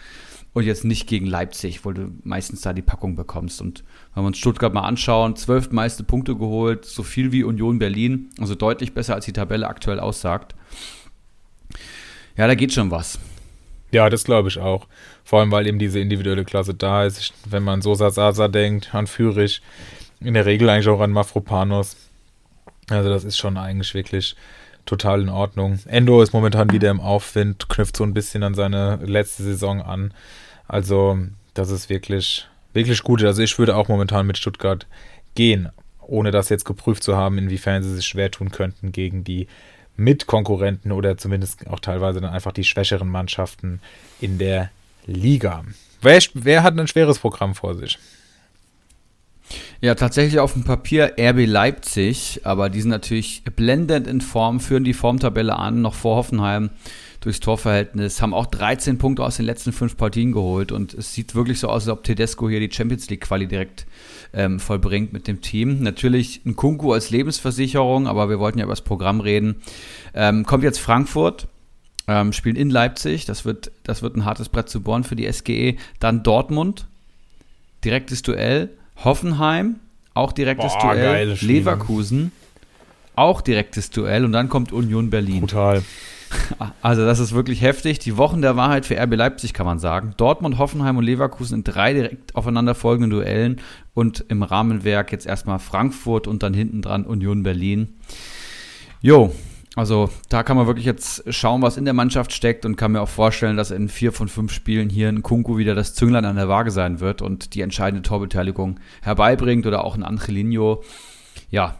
und jetzt nicht gegen Leipzig, wo du meistens da die Packung bekommst. Und wenn wir uns Stuttgart mal anschauen, zwölf meiste Punkte geholt, so viel wie Union Berlin, also deutlich besser als die Tabelle aktuell aussagt. Ja, da geht schon was. Ja, das glaube ich auch. Vor allem, weil eben diese individuelle Klasse da ist. Wenn man Sosa Sasa denkt, an Fürich, in der Regel eigentlich auch an Mafropanos. Also das ist schon eigentlich wirklich total in Ordnung. Endo ist momentan wieder im Aufwind, knüpft so ein bisschen an seine letzte Saison an. Also das ist wirklich, wirklich gut. Also ich würde auch momentan mit Stuttgart gehen, ohne das jetzt geprüft zu haben, inwiefern sie sich schwer tun könnten gegen die Mitkonkurrenten oder zumindest auch teilweise dann einfach die schwächeren Mannschaften in der Liga. Wer, wer hat ein schweres Programm vor sich? Ja, tatsächlich auf dem Papier RB Leipzig, aber die sind natürlich blendend in Form, führen die Formtabelle an, noch vor Hoffenheim durchs Torverhältnis, haben auch 13 Punkte aus den letzten fünf Partien geholt und es sieht wirklich so aus, als ob Tedesco hier die Champions League Quali direkt ähm, vollbringt mit dem Team. Natürlich ein Kunku als Lebensversicherung, aber wir wollten ja über das Programm reden. Ähm, kommt jetzt Frankfurt, ähm, spielen in Leipzig, das wird, das wird ein hartes Brett zu bohren für die SGE. Dann Dortmund, direktes Duell. Hoffenheim, auch direktes Boah, Duell. Spiel. Leverkusen, auch direktes Duell. Und dann kommt Union Berlin. Brutal. *laughs* Also das ist wirklich heftig. Die Wochen der Wahrheit für RB Leipzig kann man sagen. Dortmund, Hoffenheim und Leverkusen in drei direkt aufeinander folgenden Duellen und im Rahmenwerk jetzt erstmal Frankfurt und dann hinten dran Union Berlin. Jo, also da kann man wirklich jetzt schauen, was in der Mannschaft steckt und kann mir auch vorstellen, dass in vier von fünf Spielen hier ein Kunku wieder das Zünglein an der Waage sein wird und die entscheidende Torbeteiligung herbeibringt oder auch ein Angelino. Ja,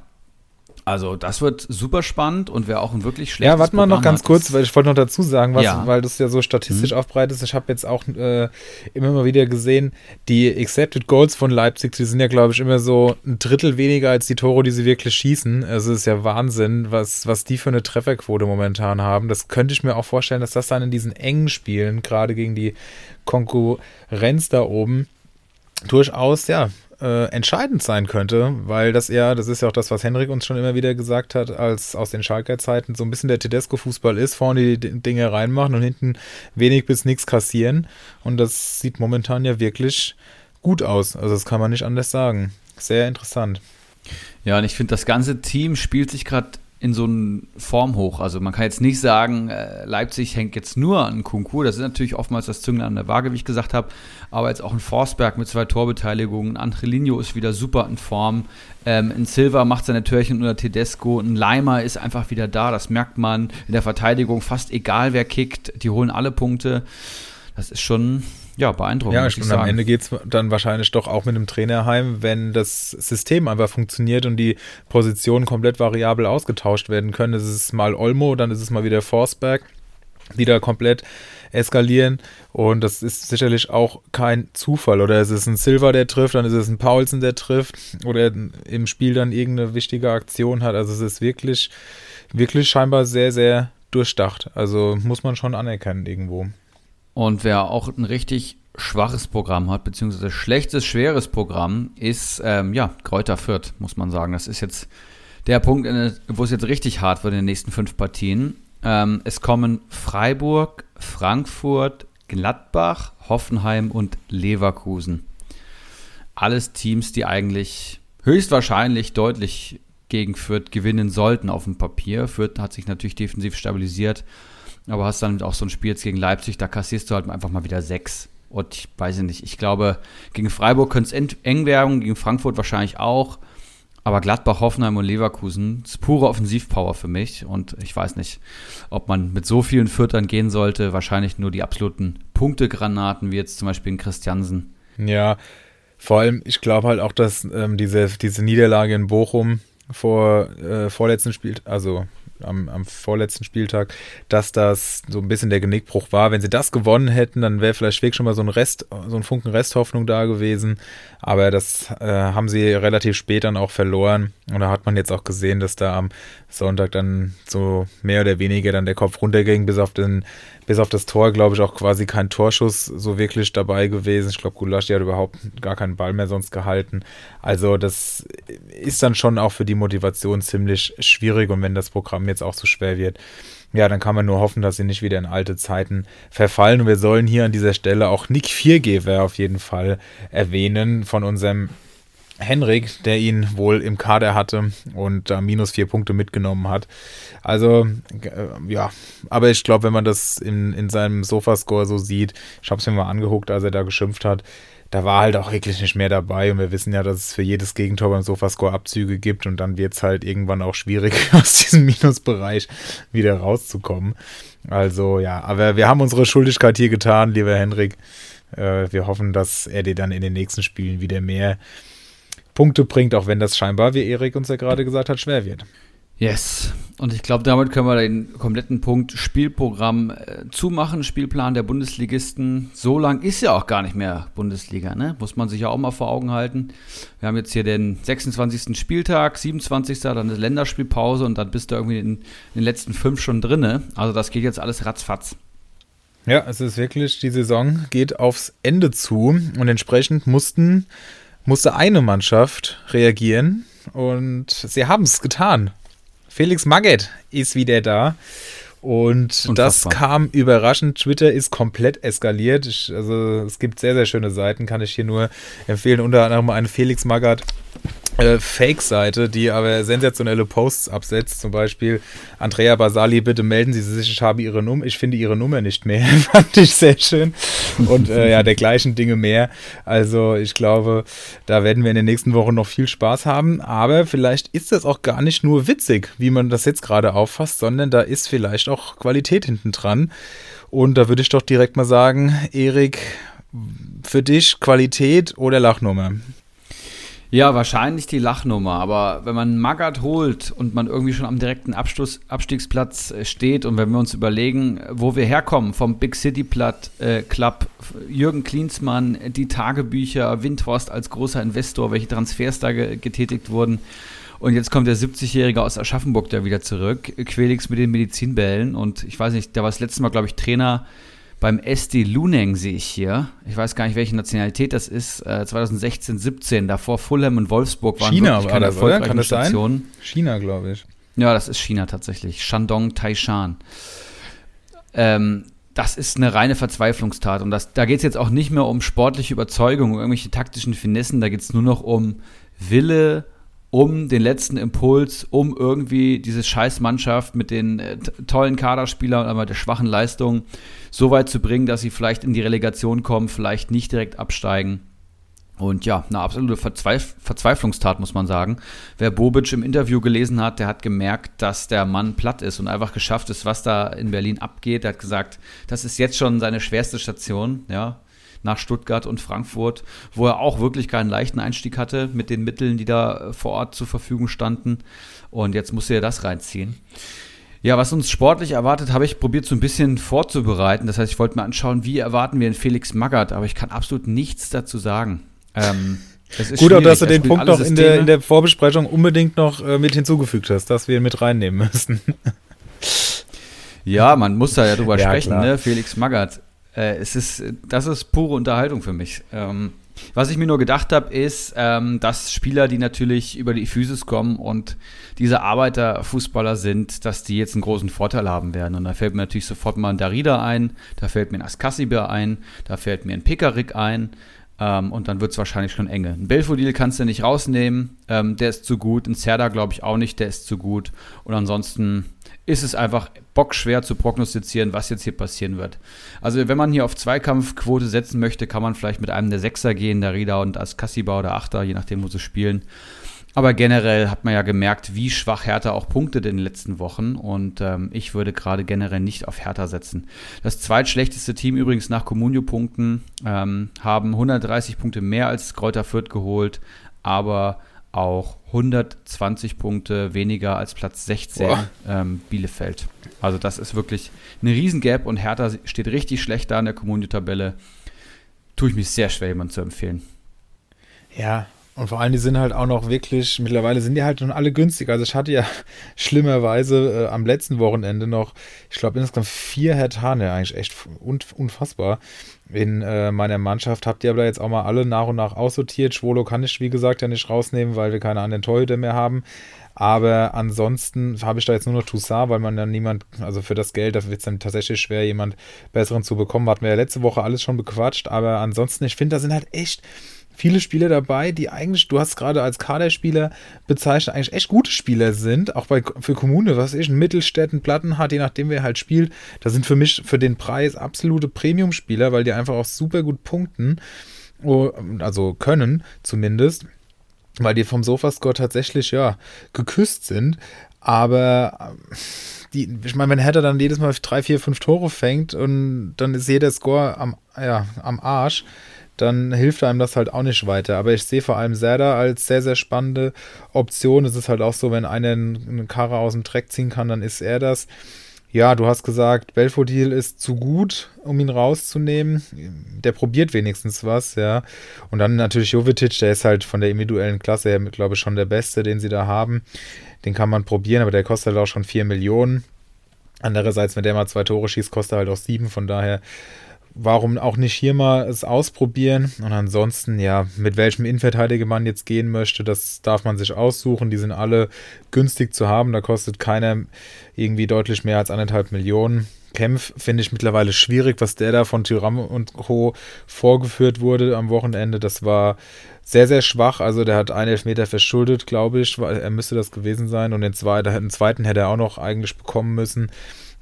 also das wird super spannend und wäre auch ein wirklich schlechtes Ja, warte mal noch ganz hat, kurz, ist- weil ich wollte noch dazu sagen, was, Ja. weil du es ja so statistisch aufbereitest. Ich habe jetzt auch äh, immer mal wieder gesehen, die Accepted Goals von Leipzig, die sind ja, glaube ich, immer so ein Drittel weniger als die Tore, die sie wirklich schießen. Also es ist ja Wahnsinn, was, was die für eine Trefferquote momentan haben. Das könnte ich mir auch vorstellen, dass das dann in diesen engen Spielen, gerade gegen die Konkurrenz da oben, durchaus, ja, äh, entscheidend sein könnte, weil das eher, das ist ja auch das, was Henrik uns schon immer wieder gesagt hat, als aus den Schalker Zeiten so ein bisschen der Tedesco-Fußball ist, vorne die Dinge reinmachen und hinten wenig bis nichts kassieren. Und das sieht momentan ja wirklich gut aus. Also das kann man nicht anders sagen. Sehr interessant. Ja, und ich finde, das ganze Team spielt sich gerade in so einen Formhoch. Also man kann jetzt nicht sagen, äh, Leipzig hängt jetzt nur an Kunku. Das ist natürlich oftmals das Zünglein an der Waage, wie ich gesagt habe. Aber jetzt auch ein Forsberg mit zwei Torbeteiligungen. Angelino ist wieder super in Form. Ähm, ein Silva macht seine Türchen unter Tedesco. Ein Leimer ist einfach wieder da. Das merkt man in der Verteidigung. Fast egal, wer kickt. Die holen alle Punkte. Das ist schon ja, beeindruckend. Ja, und am Ende geht es dann wahrscheinlich doch auch mit dem Trainer heim, wenn das System einfach funktioniert und die Positionen komplett variabel ausgetauscht werden können. Es ist mal Olmo, dann ist es mal wieder Forsberg, die da komplett eskalieren. Und das ist sicherlich auch kein Zufall. Oder es ist ein Silver, der trifft, dann ist es ein Paulsen, der trifft. Oder im Spiel dann irgendeine wichtige Aktion hat. Also es ist wirklich, wirklich scheinbar sehr, sehr durchdacht. Also muss man schon anerkennen irgendwo. Und wer auch ein richtig schwaches Programm hat, beziehungsweise schlechtes, schweres Programm, ist ähm, ja Kräuter Fürth, muss man sagen. Das ist jetzt der Punkt, wo es jetzt richtig hart wird in den nächsten fünf Partien. Ähm, es kommen Freiburg, Frankfurt, Gladbach, Hoffenheim und Leverkusen. Alles Teams, die eigentlich höchstwahrscheinlich deutlich gegen Fürth gewinnen sollten auf dem Papier. Fürth hat sich natürlich defensiv stabilisiert aber hast dann auch so ein Spiel jetzt gegen Leipzig, da kassierst du halt einfach mal wieder sechs. Und ich weiß nicht, ich glaube, gegen Freiburg könnte es eng werden, gegen Frankfurt wahrscheinlich auch. Aber Gladbach, Hoffenheim und Leverkusen ist pure Offensivpower für mich. Und ich weiß nicht, ob man mit so vielen Viertern gehen sollte. Wahrscheinlich nur die absoluten Punktegranaten, wie jetzt zum Beispiel in Christiansen. Ja, vor allem, ich glaube halt auch, dass ähm, diese, diese Niederlage in Bochum vor äh, vorletzten Spiel, also am, am vorletzten Spieltag, dass das so ein bisschen der Genickbruch war. Wenn sie das gewonnen hätten, dann wäre vielleicht wirklich schon mal so ein Rest, so ein Funken Resthoffnung da gewesen. Aber das äh, haben sie relativ spät dann auch verloren. Und da hat man jetzt auch gesehen, dass da am Sonntag dann so mehr oder weniger dann der Kopf runterging, bis auf den, bis auf das Tor, glaube ich, auch quasi kein Torschuss so wirklich dabei gewesen. Ich glaube, Gulaschi hat überhaupt gar keinen Ball mehr sonst gehalten. Also das ist dann schon auch für die Motivation ziemlich schwierig und wenn das Programm jetzt auch so schwer wird, ja, dann kann man nur hoffen, dass sie nicht wieder in alte Zeiten verfallen. Und wir sollen hier an dieser Stelle auch Nick Viergeber auf jeden Fall erwähnen von unserem Henrik, der ihn wohl im Kader hatte und da minus vier Punkte mitgenommen hat. Also, äh, ja, aber ich glaube, wenn man das in, in seinem Sofascore so sieht, ich habe es mir mal angeguckt, als er da geschimpft hat, da war halt auch wirklich nicht mehr dabei und wir wissen ja, dass es für jedes Gegentor beim Sofascore Abzüge gibt und dann wird es halt irgendwann auch schwierig, *laughs* aus diesem Minusbereich wieder rauszukommen. Also ja, aber wir haben unsere Schuldigkeit hier getan, lieber Henrik. Äh, wir hoffen, dass er dir dann in den nächsten Spielen wieder mehr Punkte bringt, auch wenn das scheinbar, wie Erik uns ja gerade gesagt hat, schwer wird. Yes. Und ich glaube, damit können wir den kompletten Punkt Spielprogramm äh, zumachen, Spielplan der Bundesligisten. So lang ist ja auch gar nicht mehr Bundesliga, ne? Muss man sich ja auch mal vor Augen halten. Wir haben jetzt hier den 26. Spieltag, 27. dann eine Länderspielpause und dann bist du irgendwie in, in den letzten fünf schon drinne. Also das geht jetzt alles ratzfatz. Ja, es ist wirklich, die Saison geht aufs Ende zu und entsprechend mussten musste eine Mannschaft reagieren und sie haben es getan. Felix Magath ist wieder da. Und Unfassbar. das kam überraschend. Twitter ist komplett eskaliert. Ich, also es gibt sehr, sehr schöne Seiten, kann ich hier nur empfehlen. Unter anderem eine Felix Magath äh, Fake-Seite, die aber sensationelle Posts absetzt. Zum Beispiel, Andrea Basali, bitte melden Sie sich, ich habe Ihre Nummer, ich finde Ihre Nummer nicht mehr. *laughs* Fand ich sehr schön. Und äh, ja, dergleichen Dinge mehr. Also ich glaube, da werden wir in den nächsten Wochen noch viel Spaß haben. Aber vielleicht ist das auch gar nicht nur witzig, wie man das jetzt gerade auffasst, sondern da ist vielleicht auch Qualität hinten dran. Und da würde ich doch direkt mal sagen, Erik, für dich Qualität oder Lachnummer? Ja, wahrscheinlich die Lachnummer. Aber wenn man Magath holt und man irgendwie schon am direkten Abschluss, Abstiegsplatz äh, steht und wenn wir uns überlegen, wo wir herkommen, vom Big City Platt, äh, Club, Jürgen Klinsmann, die Tagebücher, Windhorst als großer Investor, welche Transfers da ge getätigt wurden. Und jetzt kommt der 70-Jährige aus Aschaffenburg da wieder zurück, Quelix mit den Medizinbällen. Und ich weiß nicht, der war das letzte Mal, glaube ich, Trainer beim SD Luneng sehe ich hier. Ich weiß gar nicht, welche Nationalität das ist. Äh, 2016, 17. Davor Fulham und Wolfsburg waren China wirklich keine war das, oder? Kann das Stationen. sein? China, glaube ich. Ja, das ist China tatsächlich. Shandong Taishan. Ähm, das ist eine reine Verzweiflungstat. Und das, da geht es jetzt auch nicht mehr um sportliche Überzeugung, um irgendwelche taktischen Finessen. Da geht es nur noch um Wille um den letzten Impuls, um irgendwie diese Scheißmannschaft mit den äh, tollen Kaderspielern, aber der schwachen Leistung so weit zu bringen, dass sie vielleicht in die Relegation kommen, vielleicht nicht direkt absteigen. Und ja, eine absolute Verzweif Verzweiflungstat, muss man sagen. Wer Bobic im Interview gelesen hat, der hat gemerkt, dass der Mann platt ist und einfach geschafft ist, was da in Berlin abgeht. Er hat gesagt, das ist jetzt schon seine schwerste Station, ja, nach Stuttgart und Frankfurt, wo er auch wirklich keinen leichten Einstieg hatte mit den Mitteln, die da vor Ort zur Verfügung standen. Und jetzt muss er das reinziehen. Ja, was uns sportlich erwartet, habe ich probiert so ein bisschen vorzubereiten. Das heißt, ich wollte mir anschauen, wie erwarten wir einen Felix Magath, aber ich kann absolut nichts dazu sagen. Ähm, Gut, auch dass du den Punkt noch in der, in der, Vorbesprechung unbedingt noch äh, mit hinzugefügt hast, dass wir ihn mit reinnehmen müssen. ja, man muss da ja drüber ja, sprechen, ne? Felix Magath. Äh, es ist, das ist pure Unterhaltung für mich. Ähm, was ich mir nur gedacht habe, ist, ähm, dass Spieler, die natürlich über die Physis kommen und diese Arbeiterfußballer sind, dass die jetzt einen großen Vorteil haben werden. Und da fällt mir natürlich sofort mal ein Darida ein, da fällt mir ein Askasiber ein, da fällt mir ein Pekarik ein. Ähm, und dann wird es wahrscheinlich schon enge. Ein Belfodil kannst du nicht rausnehmen, ähm, der ist zu gut. Ein Zerda glaube ich auch nicht, der ist zu gut. Und ansonsten ist es einfach bockschwer zu prognostizieren, was jetzt hier passieren wird. Also wenn man hier auf Zweikampfquote setzen möchte, kann man vielleicht mit einem der Sechser gehen, der Rieder und als Kassiba oder Achter, je nachdem, wo sie spielen. Aber generell hat man ja gemerkt, wie schwach Hertha auch punktet in den letzten Wochen. Und ähm, ich würde gerade generell nicht auf Hertha setzen. Das zweitschlechteste Team übrigens nach Comunio-Punkten ähm, haben 130 Punkte mehr als Kräuter Fürth geholt, aber auch 120 Punkte weniger als Platz 16 ähm, Bielefeld. Also das ist wirklich eine Riesengap und Hertha steht richtig schlecht da in der Comunio-Tabelle. Tue ich mich sehr schwer, jemand zu empfehlen. Ja, und vor allem, die sind halt auch noch wirklich, mittlerweile sind die halt schon alle günstig. Also ich hatte ja *laughs* schlimmerweise äh, am letzten Wochenende noch, ich glaube insgesamt vier Hertane, eigentlich echt unfassbar in äh, meiner Mannschaft. Habt ihr aber jetzt auch mal alle nach und nach aussortiert. Schwolo kann ich, wie gesagt, ja nicht rausnehmen, weil wir keine anderen Torhüter mehr haben. Aber ansonsten habe ich da jetzt nur noch Toussaint, weil man dann niemand, also für das Geld, da wird es dann tatsächlich schwer, jemand Besseren zu bekommen. Hatten wir ja letzte Woche alles schon bequatscht. Aber ansonsten, ich finde, da sind halt echt viele Spieler dabei, die eigentlich, du hast gerade als Kaderspieler bezeichnet, eigentlich echt gute Spieler sind, auch bei, für Kommune, was ich, Mittelstädten, Platten hat, je nachdem wer halt spielt, da sind für mich für den Preis absolute Premium-Spieler, weil die einfach auch super gut punkten, oh, also können zumindest, weil die vom Sofascore tatsächlich, ja, geküsst sind, aber die, ich meine, wenn Hertha dann jedes Mal drei, vier, fünf Tore fängt und dann ist jeder Score am, ja, am Arsch, dann hilft einem das halt auch nicht weiter. Aber ich sehe vor allem Serda als sehr, sehr spannende Option. Es ist halt auch so, wenn einer einen Karre aus dem Dreck ziehen kann, dann ist er das. Ja, du hast gesagt, Belfodil ist zu gut, um ihn rauszunehmen. Der probiert wenigstens was, ja. Und dann natürlich Jovetic, der ist halt von der individuellen Klasse her, glaube ich, schon der Beste, den sie da haben. Den kann man probieren, aber der kostet halt auch schon 4 Millionen. Andererseits, wenn der mal zwei Tore schießt, kostet er halt auch 7. Von daher warum auch nicht hier mal es ausprobieren? Und ansonsten, ja, mit welchem Innenverteidiger man jetzt gehen möchte, das darf man sich aussuchen. Die sind alle günstig zu haben. Da kostet keiner irgendwie deutlich mehr als anderthalb Millionen. Kempf finde ich mittlerweile schwierig, was der da von Tyram und Co. vorgeführt wurde am Wochenende. Das war sehr, sehr schwach. Also der hat einen Elfmeter verschuldet, glaube ich. Er müsste das gewesen sein. Und den zweiten, den zweiten hätte er auch noch eigentlich bekommen müssen.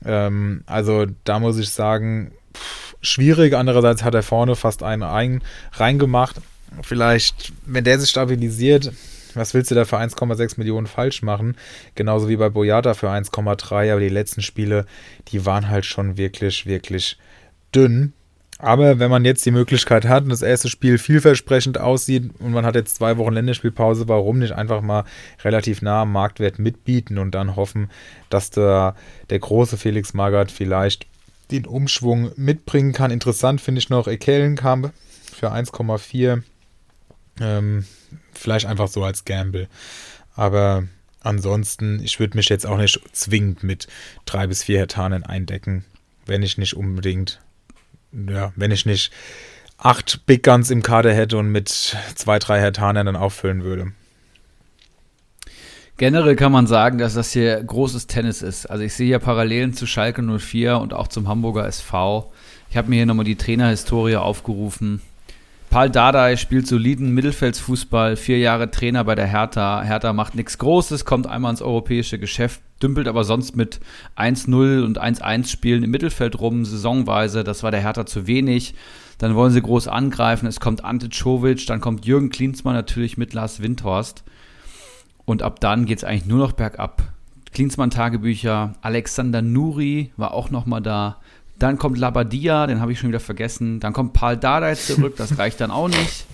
Ähm, also da muss ich sagen, schwierig. Andererseits hat er vorne fast einen rein, reingemacht. Vielleicht, wenn der sich stabilisiert, was willst du da für 1,6 Millionen falsch machen? Genauso wie bei Boyata für 1,3. Aber die letzten Spiele, die waren halt schon wirklich, wirklich dünn. Aber wenn man jetzt die Möglichkeit hat und das erste Spiel vielversprechend aussieht und man hat jetzt zwei Wochen Länderspielpause, warum nicht einfach mal relativ nah am Marktwert mitbieten und dann hoffen, dass der, der große Felix Magath vielleicht den Umschwung mitbringen kann. Interessant finde ich noch Ekelenkamp für 1,4. Ähm, vielleicht einfach so als Gamble. Aber ansonsten, ich würde mich jetzt auch nicht zwingend mit drei bis vier Hektanen eindecken, wenn ich nicht unbedingt, ja, wenn ich nicht acht Big Guns im Kader hätte und mit zwei, drei Hektanen dann auffüllen würde. Generell kann man sagen, dass das hier großes Tennis ist. Also ich sehe hier Parallelen zu Schalke 04 und auch zum Hamburger SV. Ich habe mir hier nochmal die Trainerhistorie aufgerufen. Paul Dardai spielt soliden Mittelfeldsfußball, vier Jahre Trainer bei der Hertha. Hertha macht nichts Großes, kommt einmal ins europäische Geschäft, dümpelt aber sonst mit 1-0 und 1-1 Spielen im Mittelfeld rum, saisonweise. Das war der Hertha zu wenig. Dann wollen sie groß angreifen. Es kommt Ante Czovic, dann kommt Jürgen Klinsmann natürlich mit Lars Windhorst. Und ab dann geht es eigentlich nur noch bergab. Klinsmann-Tagebücher, Alexander Nuri war auch nochmal da. Dann kommt Labadia, den habe ich schon wieder vergessen. Dann kommt Paul Dardai zurück, das reicht dann auch nicht.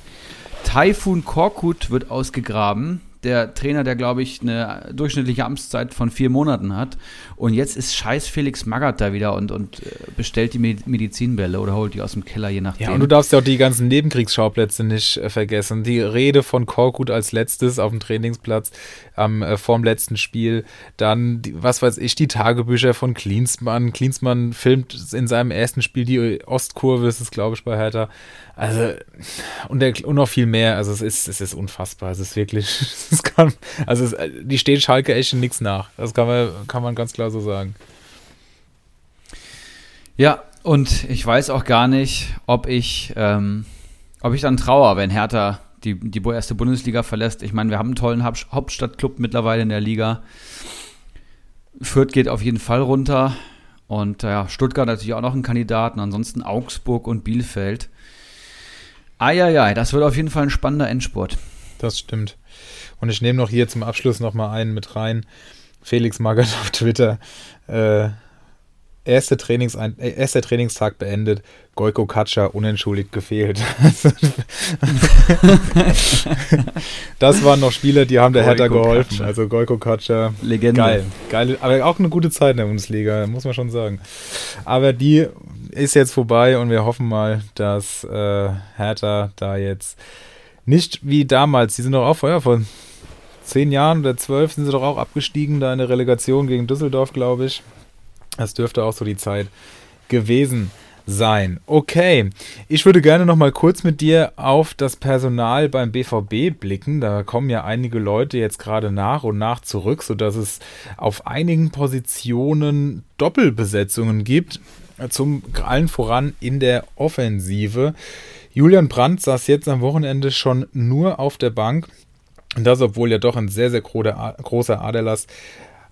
Taifun Korkut wird ausgegraben der Trainer, der, glaube ich, eine durchschnittliche Amtszeit von vier Monaten hat. Und jetzt ist scheiß Felix Magath da wieder und, und äh, bestellt die Medizinbälle oder holt die aus dem Keller, je nachdem. Ja, und du darfst ja auch die ganzen Nebenkriegsschauplätze nicht äh, vergessen. Die Rede von Korkut als letztes auf dem Trainingsplatz ähm, äh, vorm letzten Spiel. Dann, die, was weiß ich, die Tagebücher von Klinsmann. Klinsmann filmt in seinem ersten Spiel die Ostkurve, ist es, glaube ich, bei Hertha. Also, und, der, und noch viel mehr. Also, es ist, es ist unfassbar. Es ist wirklich, *laughs* es kann, also, es, die steht Schalke echt in nichts nach. Das kann man, kann man ganz klar so sagen. Ja, und ich weiß auch gar nicht, ob ich, ähm, ob ich dann trauer, wenn Hertha die, die erste Bundesliga verlässt. Ich meine, wir haben einen tollen Hauptstadtclub mittlerweile in der Liga. Fürth geht auf jeden Fall runter. Und ja, Stuttgart natürlich auch noch ein Kandidaten. Ansonsten Augsburg und Bielefeld. Eieiei, das wird auf jeden Fall ein spannender Endspurt. Das stimmt. Und ich nehme noch hier zum Abschluss noch mal einen mit rein. Felix Magath auf Twitter. Äh, erste Trainings äh, erster Trainingstag beendet. Goiko Katscha unentschuldigt gefehlt. *laughs* das waren noch Spieler, die haben der Hertha geholfen. Katscha. Also Goiko Katscha. Legende. Geil. Geil. Aber auch eine gute Zeit in der Bundesliga, muss man schon sagen. Aber die ist jetzt vorbei und wir hoffen mal, dass äh, Hertha da jetzt nicht wie damals, die sind doch auch vorher vor zehn Jahren oder zwölf sind sie doch auch abgestiegen, da in der Relegation gegen Düsseldorf, glaube ich. Das dürfte auch so die Zeit gewesen sein. Okay, ich würde gerne noch mal kurz mit dir auf das Personal beim BVB blicken. Da kommen ja einige Leute jetzt gerade nach und nach zurück, sodass es auf einigen Positionen Doppelbesetzungen gibt zum allen voran in der Offensive. Julian Brandt saß jetzt am Wochenende schon nur auf der Bank. Und das, obwohl ja doch ein sehr, sehr großer Aderlass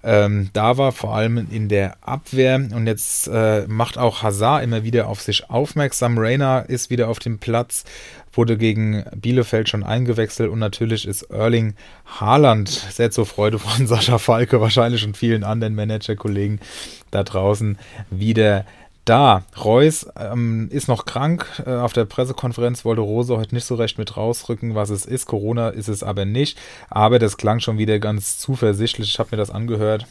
ähm, da war, vor allem in der Abwehr. Und jetzt äh, macht auch Hazard immer wieder auf sich aufmerksam. Rainer ist wieder auf dem Platz, wurde gegen Bielefeld schon eingewechselt und natürlich ist Erling Haaland sehr zur Freude von *laughs* Sascha Falke, wahrscheinlich und vielen anderen Managerkollegen da draußen wieder da. Reus ähm, ist noch krank. Äh, auf der Pressekonferenz wollte Rose heute nicht so recht mit rausrücken, was es ist. Corona ist es aber nicht. Aber das klang schon wieder ganz zuversichtlich. Ich habe mir das angehört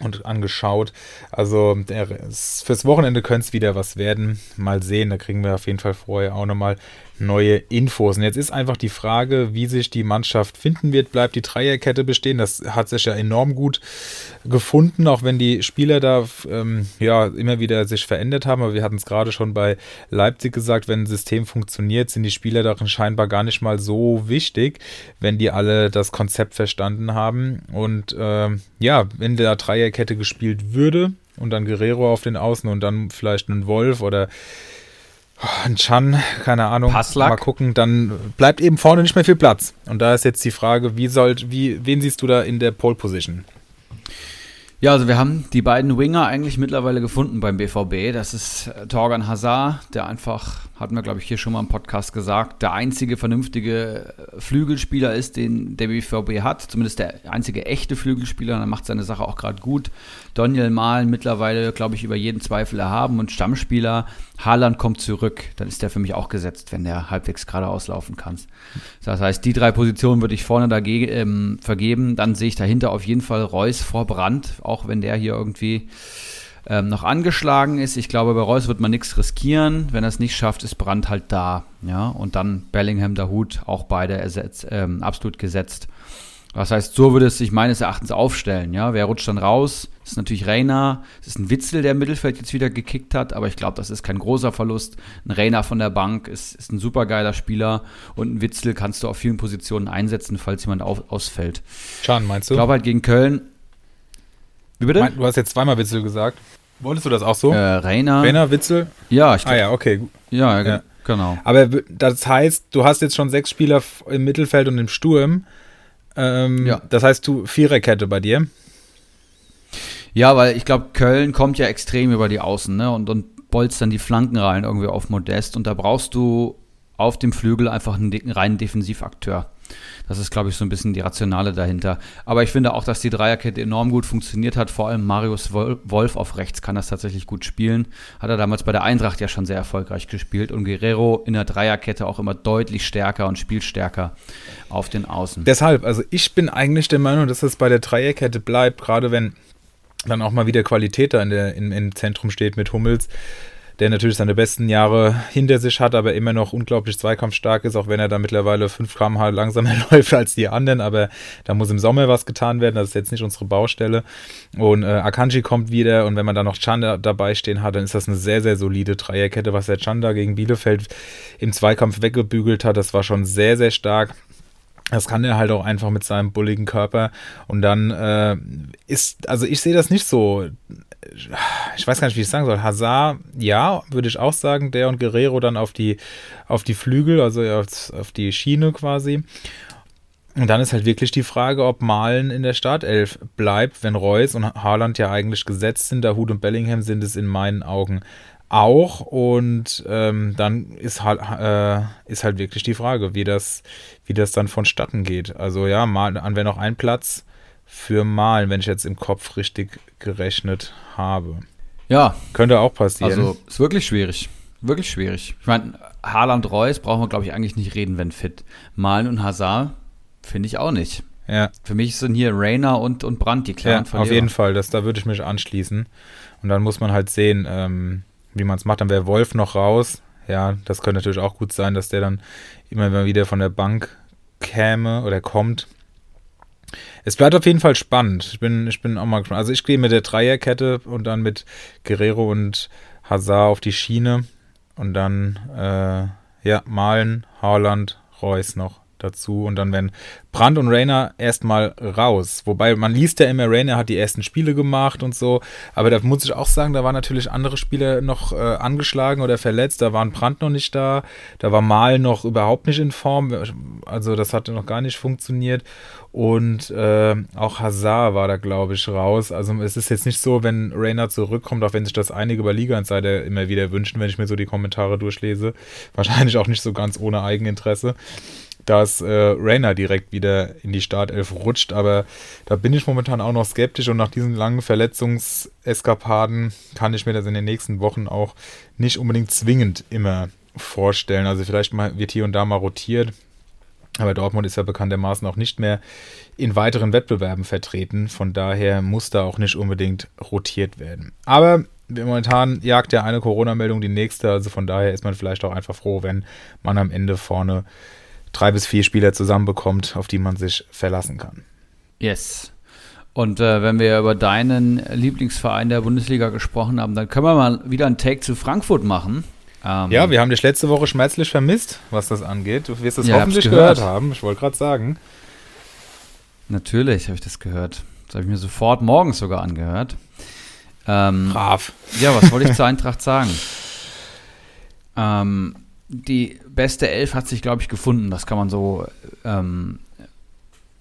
und angeschaut. Also der, fürs Wochenende könnte es wieder was werden. Mal sehen, da kriegen wir auf jeden Fall vorher auch nochmal neue Infos. Und jetzt ist einfach die Frage, wie sich die Mannschaft finden wird. Bleibt die Dreierkette bestehen? Das hat sich ja enorm gut gefunden, auch wenn die Spieler da ähm, ja immer wieder sich verändert haben. Aber wir hatten es gerade schon bei Leipzig gesagt, wenn ein System funktioniert, sind die Spieler darin scheinbar gar nicht mal so wichtig, wenn die alle das Konzept verstanden haben. Und ähm, ja, wenn der Dreierkette gespielt würde und dann Guerrero auf den Außen und dann vielleicht ein Wolf oder ein Chan, keine Ahnung, Passlack. mal gucken, dann bleibt eben vorne nicht mehr viel Platz. Und da ist jetzt die Frage, wie sollt, wie, wen siehst du da in der Pole Position? Ja, also wir haben die beiden Winger eigentlich mittlerweile gefunden beim BVB. Das ist äh, Torgan Hazard, der einfach, hatten wir glaube ich hier schon mal im Podcast gesagt, der einzige vernünftige äh, Flügelspieler ist, den der BVB hat. Zumindest der einzige echte Flügelspieler. Und er macht seine Sache auch gerade gut. Daniel Mahlen mittlerweile, glaube ich, über jeden Zweifel erhaben und Stammspieler. Haaland kommt zurück. Dann ist der für mich auch gesetzt, wenn der halbwegs gerade auslaufen kann. Das heißt, die drei Positionen würde ich vorne dagegen ähm, vergeben. Dann sehe ich dahinter auf jeden Fall Reus vor Brand auch wenn der hier irgendwie ähm, noch angeschlagen ist. Ich glaube, bei Reus wird man nichts riskieren. Wenn er es nicht schafft, ist Brandt halt da. Ja, und dann Bellingham, der Hut, auch beide ersetzt, ähm, absolut gesetzt. Das heißt, so würde es sich meines Erachtens aufstellen. Ja, wer rutscht dann raus? Das ist natürlich Reiner. Es ist ein Witzel, der im Mittelfeld jetzt wieder gekickt hat, aber ich glaube, das ist kein großer Verlust. Ein Reiner von der Bank ist, ist ein supergeiler Spieler und ein Witzel kannst du auf vielen Positionen einsetzen, falls jemand auf, ausfällt. Chan, meinst du? Ich glaube halt gegen Köln, wie bitte? Du hast jetzt zweimal Witzel gesagt. Wolltest du das auch so? Äh, Rainer. Rainer, Witzel? Ja, ich Ah ja, okay. Ja, ja, Genau. Aber das heißt, du hast jetzt schon sechs Spieler im Mittelfeld und im Sturm. Ähm, ja. Das heißt, du Viererkette bei dir. Ja, weil ich glaube, Köln kommt ja extrem über die Außen ne? und, und bolzt dann die Flanken rein irgendwie auf Modest. Und da brauchst du auf dem Flügel einfach einen reinen Defensivakteur. Das ist, glaube ich, so ein bisschen die Rationale dahinter. Aber ich finde auch, dass die Dreierkette enorm gut funktioniert hat. Vor allem Marius Wolf auf rechts kann das tatsächlich gut spielen. Hat er damals bei der Eintracht ja schon sehr erfolgreich gespielt. Und Guerrero in der Dreierkette auch immer deutlich stärker und spielstärker auf den Außen. Deshalb, also ich bin eigentlich der Meinung, dass es bei der Dreierkette bleibt, gerade wenn dann auch mal wieder Qualität da in der, in, im Zentrum steht mit Hummels der natürlich seine besten Jahre hinter sich hat, aber immer noch unglaublich zweikampfstark ist, auch wenn er da mittlerweile 5 km/h langsamer *laughs* läuft als die anderen. Aber da muss im Sommer was getan werden. Das ist jetzt nicht unsere Baustelle. Und äh, Akanji kommt wieder und wenn man da noch Chanda dabei stehen hat, dann ist das eine sehr, sehr solide Dreierkette, was der Chanda gegen Bielefeld im Zweikampf weggebügelt hat. Das war schon sehr, sehr stark. Das kann er halt auch einfach mit seinem bulligen Körper. Und dann äh, ist, also ich sehe das nicht so ich weiß gar nicht, wie ich es sagen soll. Hazard, ja, würde ich auch sagen, der und Guerrero dann auf die, auf die Flügel, also auf, auf die Schiene quasi. Und dann ist halt wirklich die Frage, ob Malen in der Startelf bleibt, wenn Reus und Haaland ja eigentlich gesetzt sind. Da Hut und Bellingham sind es in meinen Augen auch. Und ähm, dann ist halt, äh, ist halt wirklich die Frage, wie das, wie das dann vonstatten geht. Also ja, mal, an wäre noch ein Platz für Malen, wenn ich jetzt im Kopf richtig gerechnet habe. Ja. Könnte auch passieren. Also ist wirklich schwierig. Wirklich schwierig. Ich meine, Haaland Reus brauchen wir, glaube ich, eigentlich nicht reden, wenn fit. Malen und Hazard finde ich auch nicht. Ja. Für mich sind hier Rainer und, und Brandt die klaren ja, Auf jeden Fall, das, da würde ich mich anschließen. Und dann muss man halt sehen, ähm, wie man es macht. Dann wäre Wolf noch raus. Ja, das könnte natürlich auch gut sein, dass der dann immer wieder von der Bank käme oder kommt. Es bleibt auf jeden Fall spannend. Ich bin, ich bin auch mal gespannt. Also ich gehe mit der Dreierkette und dann mit Guerrero und Hazard auf die Schiene. Und dann, äh, ja, Malen, Haaland, Reus noch dazu. Und dann werden Brandt und Rainer erstmal raus. Wobei man liest ja immer, Rainer hat die ersten Spiele gemacht und so. Aber da muss ich auch sagen, da waren natürlich andere Spieler noch äh, angeschlagen oder verletzt. Da waren Brandt noch nicht da. Da war Mal noch überhaupt nicht in Form. Also das hatte noch gar nicht funktioniert. Und äh, auch Hazard war da, glaube ich, raus. Also es ist jetzt nicht so, wenn Rainer zurückkommt, auch wenn sich das einige über Liga-Insider immer wieder wünschen, wenn ich mir so die Kommentare durchlese. Wahrscheinlich auch nicht so ganz ohne Eigeninteresse dass äh, Rainer direkt wieder in die Startelf rutscht. Aber da bin ich momentan auch noch skeptisch und nach diesen langen Verletzungseskapaden kann ich mir das in den nächsten Wochen auch nicht unbedingt zwingend immer vorstellen. Also vielleicht mal, wird hier und da mal rotiert. Aber Dortmund ist ja bekanntermaßen auch nicht mehr in weiteren Wettbewerben vertreten. Von daher muss da auch nicht unbedingt rotiert werden. Aber momentan jagt ja eine Corona-Meldung die nächste. Also von daher ist man vielleicht auch einfach froh, wenn man am Ende vorne drei bis vier Spieler zusammenbekommt, auf die man sich verlassen kann. Yes. Und äh, wenn wir über deinen Lieblingsverein der Bundesliga gesprochen haben, dann können wir mal wieder einen Take zu Frankfurt machen. Ähm, ja, wir haben dich letzte Woche schmerzlich vermisst, was das angeht. Du wirst es ja, hoffentlich gehört. gehört haben. Ich wollte gerade sagen. Natürlich habe ich das gehört. Das habe ich mir sofort morgens sogar angehört. Ähm, Brav. Ja, was wollte ich zur Eintracht sagen? *laughs* Ähm, die beste Elf hat sich, glaube ich, gefunden. Das kann man so ähm,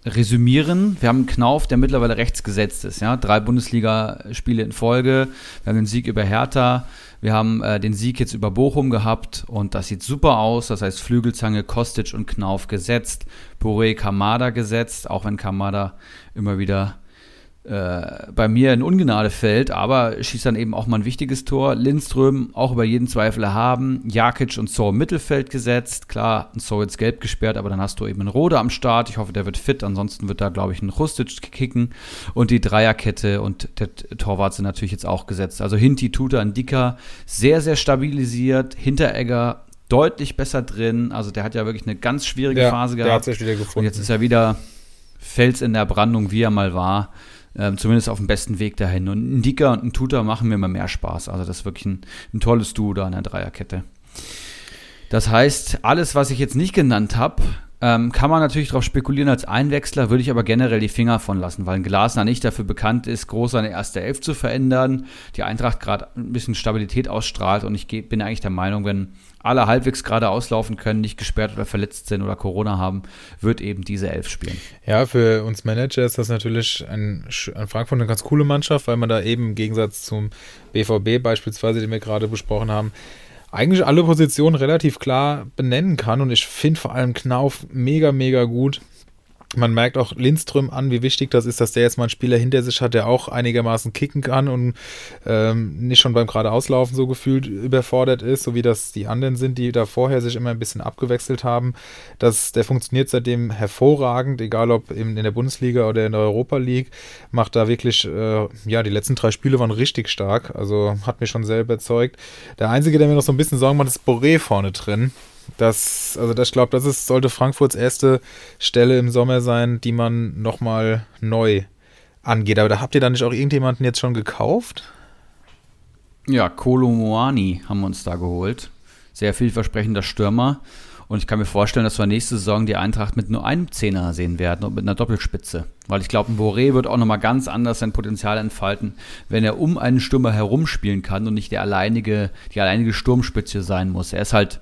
resümieren. Wir haben einen Knauf, der mittlerweile rechts gesetzt ist. Ja? Drei Bundesligaspiele in Folge. Wir haben den Sieg über Hertha. Wir haben äh, den Sieg jetzt über Bochum gehabt und das sieht super aus. Das heißt, Flügelzange, Kostic und Knauf gesetzt. Boré Kamada gesetzt, auch wenn Kamada immer wieder äh, bei mir in Ungnade fällt, aber schießt dann eben auch mal ein wichtiges Tor. Lindström auch über jeden Zweifel erhaben. Jakic und So im Mittelfeld gesetzt. Klar, ein So jetzt gelb gesperrt, aber dann hast du eben einen Rode am Start. Ich hoffe, der wird fit. Ansonsten wird da, glaube ich, ein Rustic kicken. Und die Dreierkette und der Torwart sind natürlich jetzt auch gesetzt. Also Hinti, Tuta und Dicker sehr, sehr stabilisiert. Hinteregger deutlich besser drin. Also der hat ja wirklich eine ganz schwierige ja, Phase gehabt. Der hat sich wieder gefunden. Und jetzt ist er wieder Fels in der Brandung, wie er mal war. Ähm, zumindest auf dem besten Weg dahin. Und ein Dicker und ein Tutor machen mir immer mehr Spaß. Also das ist wirklich ein, ein tolles Duo da in der Dreierkette. Das heißt, alles, was ich jetzt nicht genannt habe, ähm, kann man natürlich darauf spekulieren als Einwechsler, würde ich aber generell die Finger von lassen, weil ein Glasner nicht dafür bekannt ist, groß seine erste Elf zu verändern. Die Eintracht gerade ein bisschen Stabilität ausstrahlt und ich bin eigentlich der Meinung, wenn alle halbwegs gerade auslaufen können, nicht gesperrt oder verletzt sind oder Corona haben, wird eben diese Elf spielen. Ja, für uns Manager ist das natürlich ein, ein Frankfurt eine ganz coole Mannschaft, weil man da eben im Gegensatz zum BVB beispielsweise, den wir gerade besprochen haben, eigentlich alle Positionen relativ klar benennen kann. Und ich finde vor allem Knauf mega, mega gut. Man merkt auch Lindström an, wie wichtig das ist, dass der jetzt mal einen Spieler hinter sich hat, der auch einigermaßen kicken kann und ähm, nicht schon beim geradeauslaufen so gefühlt überfordert ist, so wie das die anderen sind, die da vorher sich immer ein bisschen abgewechselt haben. Das, der funktioniert seitdem hervorragend, egal ob in, in der Bundesliga oder in der Europa League. Macht da wirklich, äh, ja, die letzten drei Spiele waren richtig stark, also hat mich schon sehr überzeugt. Der Einzige, der mir noch so ein bisschen Sorgen macht, ist Boré vorne drin. Das, also das, ich glaube, das ist, sollte Frankfurts erste Stelle im Sommer sein, die man nochmal neu angeht. Aber da habt ihr dann nicht auch irgendjemanden jetzt schon gekauft? Ja, Kolomoani haben wir uns da geholt. Sehr vielversprechender Stürmer. Und ich kann mir vorstellen, dass wir nächste Saison die Eintracht mit nur einem Zehner sehen werden und mit einer Doppelspitze. Weil ich glaube, ein Boré wird auch nochmal ganz anders sein Potenzial entfalten, wenn er um einen Stürmer herumspielen kann und nicht der alleinige, die alleinige Sturmspitze sein muss. Er ist halt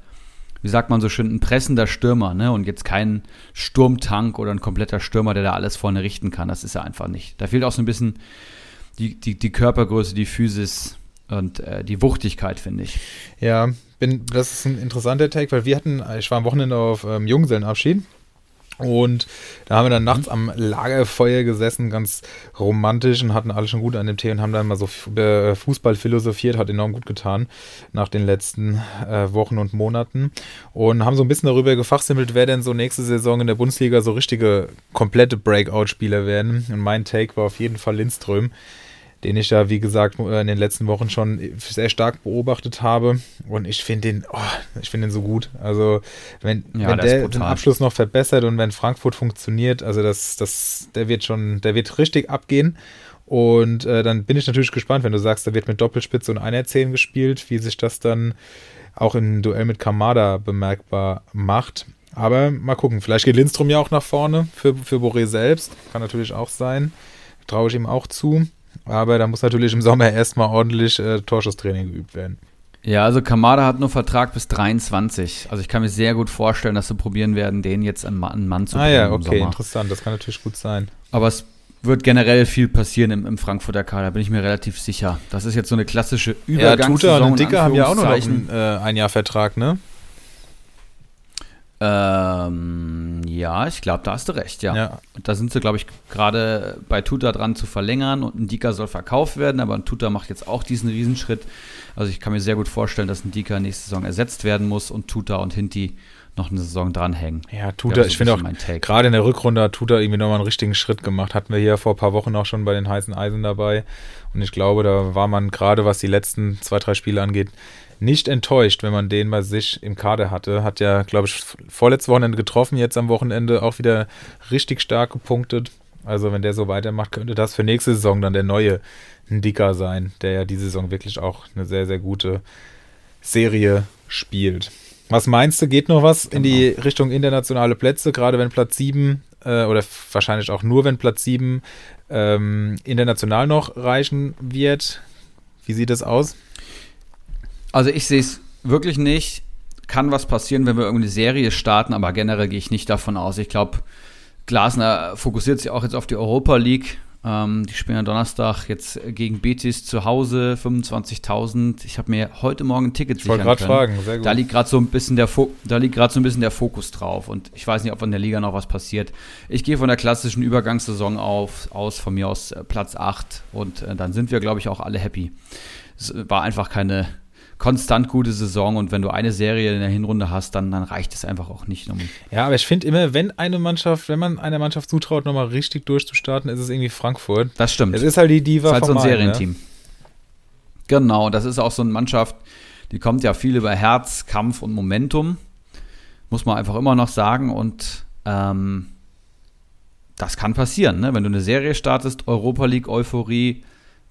wie sagt man so schön, ein pressender Stürmer, ne? Und jetzt kein Sturmtank oder ein kompletter Stürmer, der da alles vorne richten kann. Das ist er einfach nicht. Da fehlt auch so ein bisschen die, die, die Körpergröße, die Physis und äh, die Wuchtigkeit, finde ich. Ja, bin, das ist ein interessanter Take, weil wir hatten, ich war am Wochenende auf ähm, Junggesellenabschied und da haben wir dann nachts am Lagerfeuer gesessen, ganz romantisch und hatten alle schon gut an dem Tee und haben dann mal so über Fußball philosophiert, hat enorm gut getan nach den letzten äh, Wochen und Monaten und haben so ein bisschen darüber gefachsimmelt, wer denn so nächste Saison in der Bundesliga so richtige komplette Breakout-Spieler werden. Und mein Take war auf jeden Fall Lindström den ich ja, wie gesagt, in den letzten Wochen schon sehr stark beobachtet habe. Und ich finde den, oh, ich finde den so gut. Also, wenn, ja, wenn der den Abschluss noch verbessert und wenn Frankfurt funktioniert, also das, das, der wird schon, der wird richtig abgehen. Und äh, dann bin ich natürlich gespannt, wenn du sagst, da wird mit Doppelspitze und Einerzählen gespielt, wie sich das dann auch im Duell mit Kamada bemerkbar macht. Aber mal gucken, vielleicht geht Lindstrom ja auch nach vorne für, für Boré selbst. Kann natürlich auch sein. Traue ich ihm auch zu. Aber da muss natürlich im Sommer erstmal ordentlich äh, Torschusstraining geübt werden. Ja, also Kamada hat nur Vertrag bis 23. Also ich kann mir sehr gut vorstellen, dass sie probieren werden, den jetzt an Mann, Mann zu bringen. Ah ja, okay, interessant. Das kann natürlich gut sein. Aber es wird generell viel passieren im, im Frankfurter Kader, bin ich mir relativ sicher. Das ist jetzt so eine klassische Übergangssaison. Ja, Tuta und Dicker haben ja auch noch einen äh, ein Jahr Vertrag, ne? Ähm, ja, ich glaube, da hast du recht, ja. ja. Da sind sie, glaube ich, gerade bei Tuta dran zu verlängern und ein Dika soll verkauft werden, aber ein Tuta macht jetzt auch diesen Riesenschritt. Also ich kann mir sehr gut vorstellen, dass ein Dika nächste Saison ersetzt werden muss und Tuta und Hinti noch eine Saison dranhängen. Ja, Tuta, ich, ich finde auch, gerade in der Rückrunde hat Tuta irgendwie nochmal einen richtigen Schritt gemacht. Hatten wir hier vor ein paar Wochen auch schon bei den heißen Eisen dabei. Und ich glaube, da war man gerade, was die letzten zwei, drei Spiele angeht, nicht enttäuscht, wenn man den bei sich im Kader hatte. Hat ja, glaube ich, vorletztes Wochenende getroffen, jetzt am Wochenende auch wieder richtig stark gepunktet. Also wenn der so weitermacht, könnte das für nächste Saison dann der neue Dicker sein, der ja diese Saison wirklich auch eine sehr, sehr gute Serie spielt. Was meinst du, geht noch was in die genau. Richtung internationale Plätze, gerade wenn Platz 7 äh, oder wahrscheinlich auch nur, wenn Platz 7 ähm, international noch reichen wird? Wie sieht es aus? Also ich sehe es wirklich nicht. Kann was passieren, wenn wir irgendeine Serie starten, aber generell gehe ich nicht davon aus. Ich glaube, Glasner fokussiert sich auch jetzt auf die Europa League. Ähm, die spielen am Donnerstag jetzt gegen Betis zu Hause, 25.000. Ich habe mir heute Morgen ein Ticket sichern können. fragen, sehr gut. Da liegt gerade so ein bisschen der da liegt so ein bisschen der Fokus drauf und ich weiß nicht, ob in der Liga noch was passiert. Ich gehe von der klassischen Übergangssaison auf, aus, von mir aus äh, Platz 8 und äh, dann sind wir, glaube ich, auch alle happy. Es war einfach keine konstant gute Saison und wenn du eine Serie in der Hinrunde hast, dann, dann reicht es einfach auch nicht. Um ja, aber ich finde immer, wenn eine Mannschaft, wenn man einer Mannschaft zutraut, nochmal richtig durchzustarten, ist es irgendwie Frankfurt. Das stimmt. Es ist halt die Diva das ist halt so ein Serienteam. Ja? Genau, das ist auch so eine Mannschaft, die kommt ja viel über Herz, Kampf und Momentum. Muss man einfach immer noch sagen und ähm, das kann passieren, ne? wenn du eine Serie startest, Europa League Euphorie,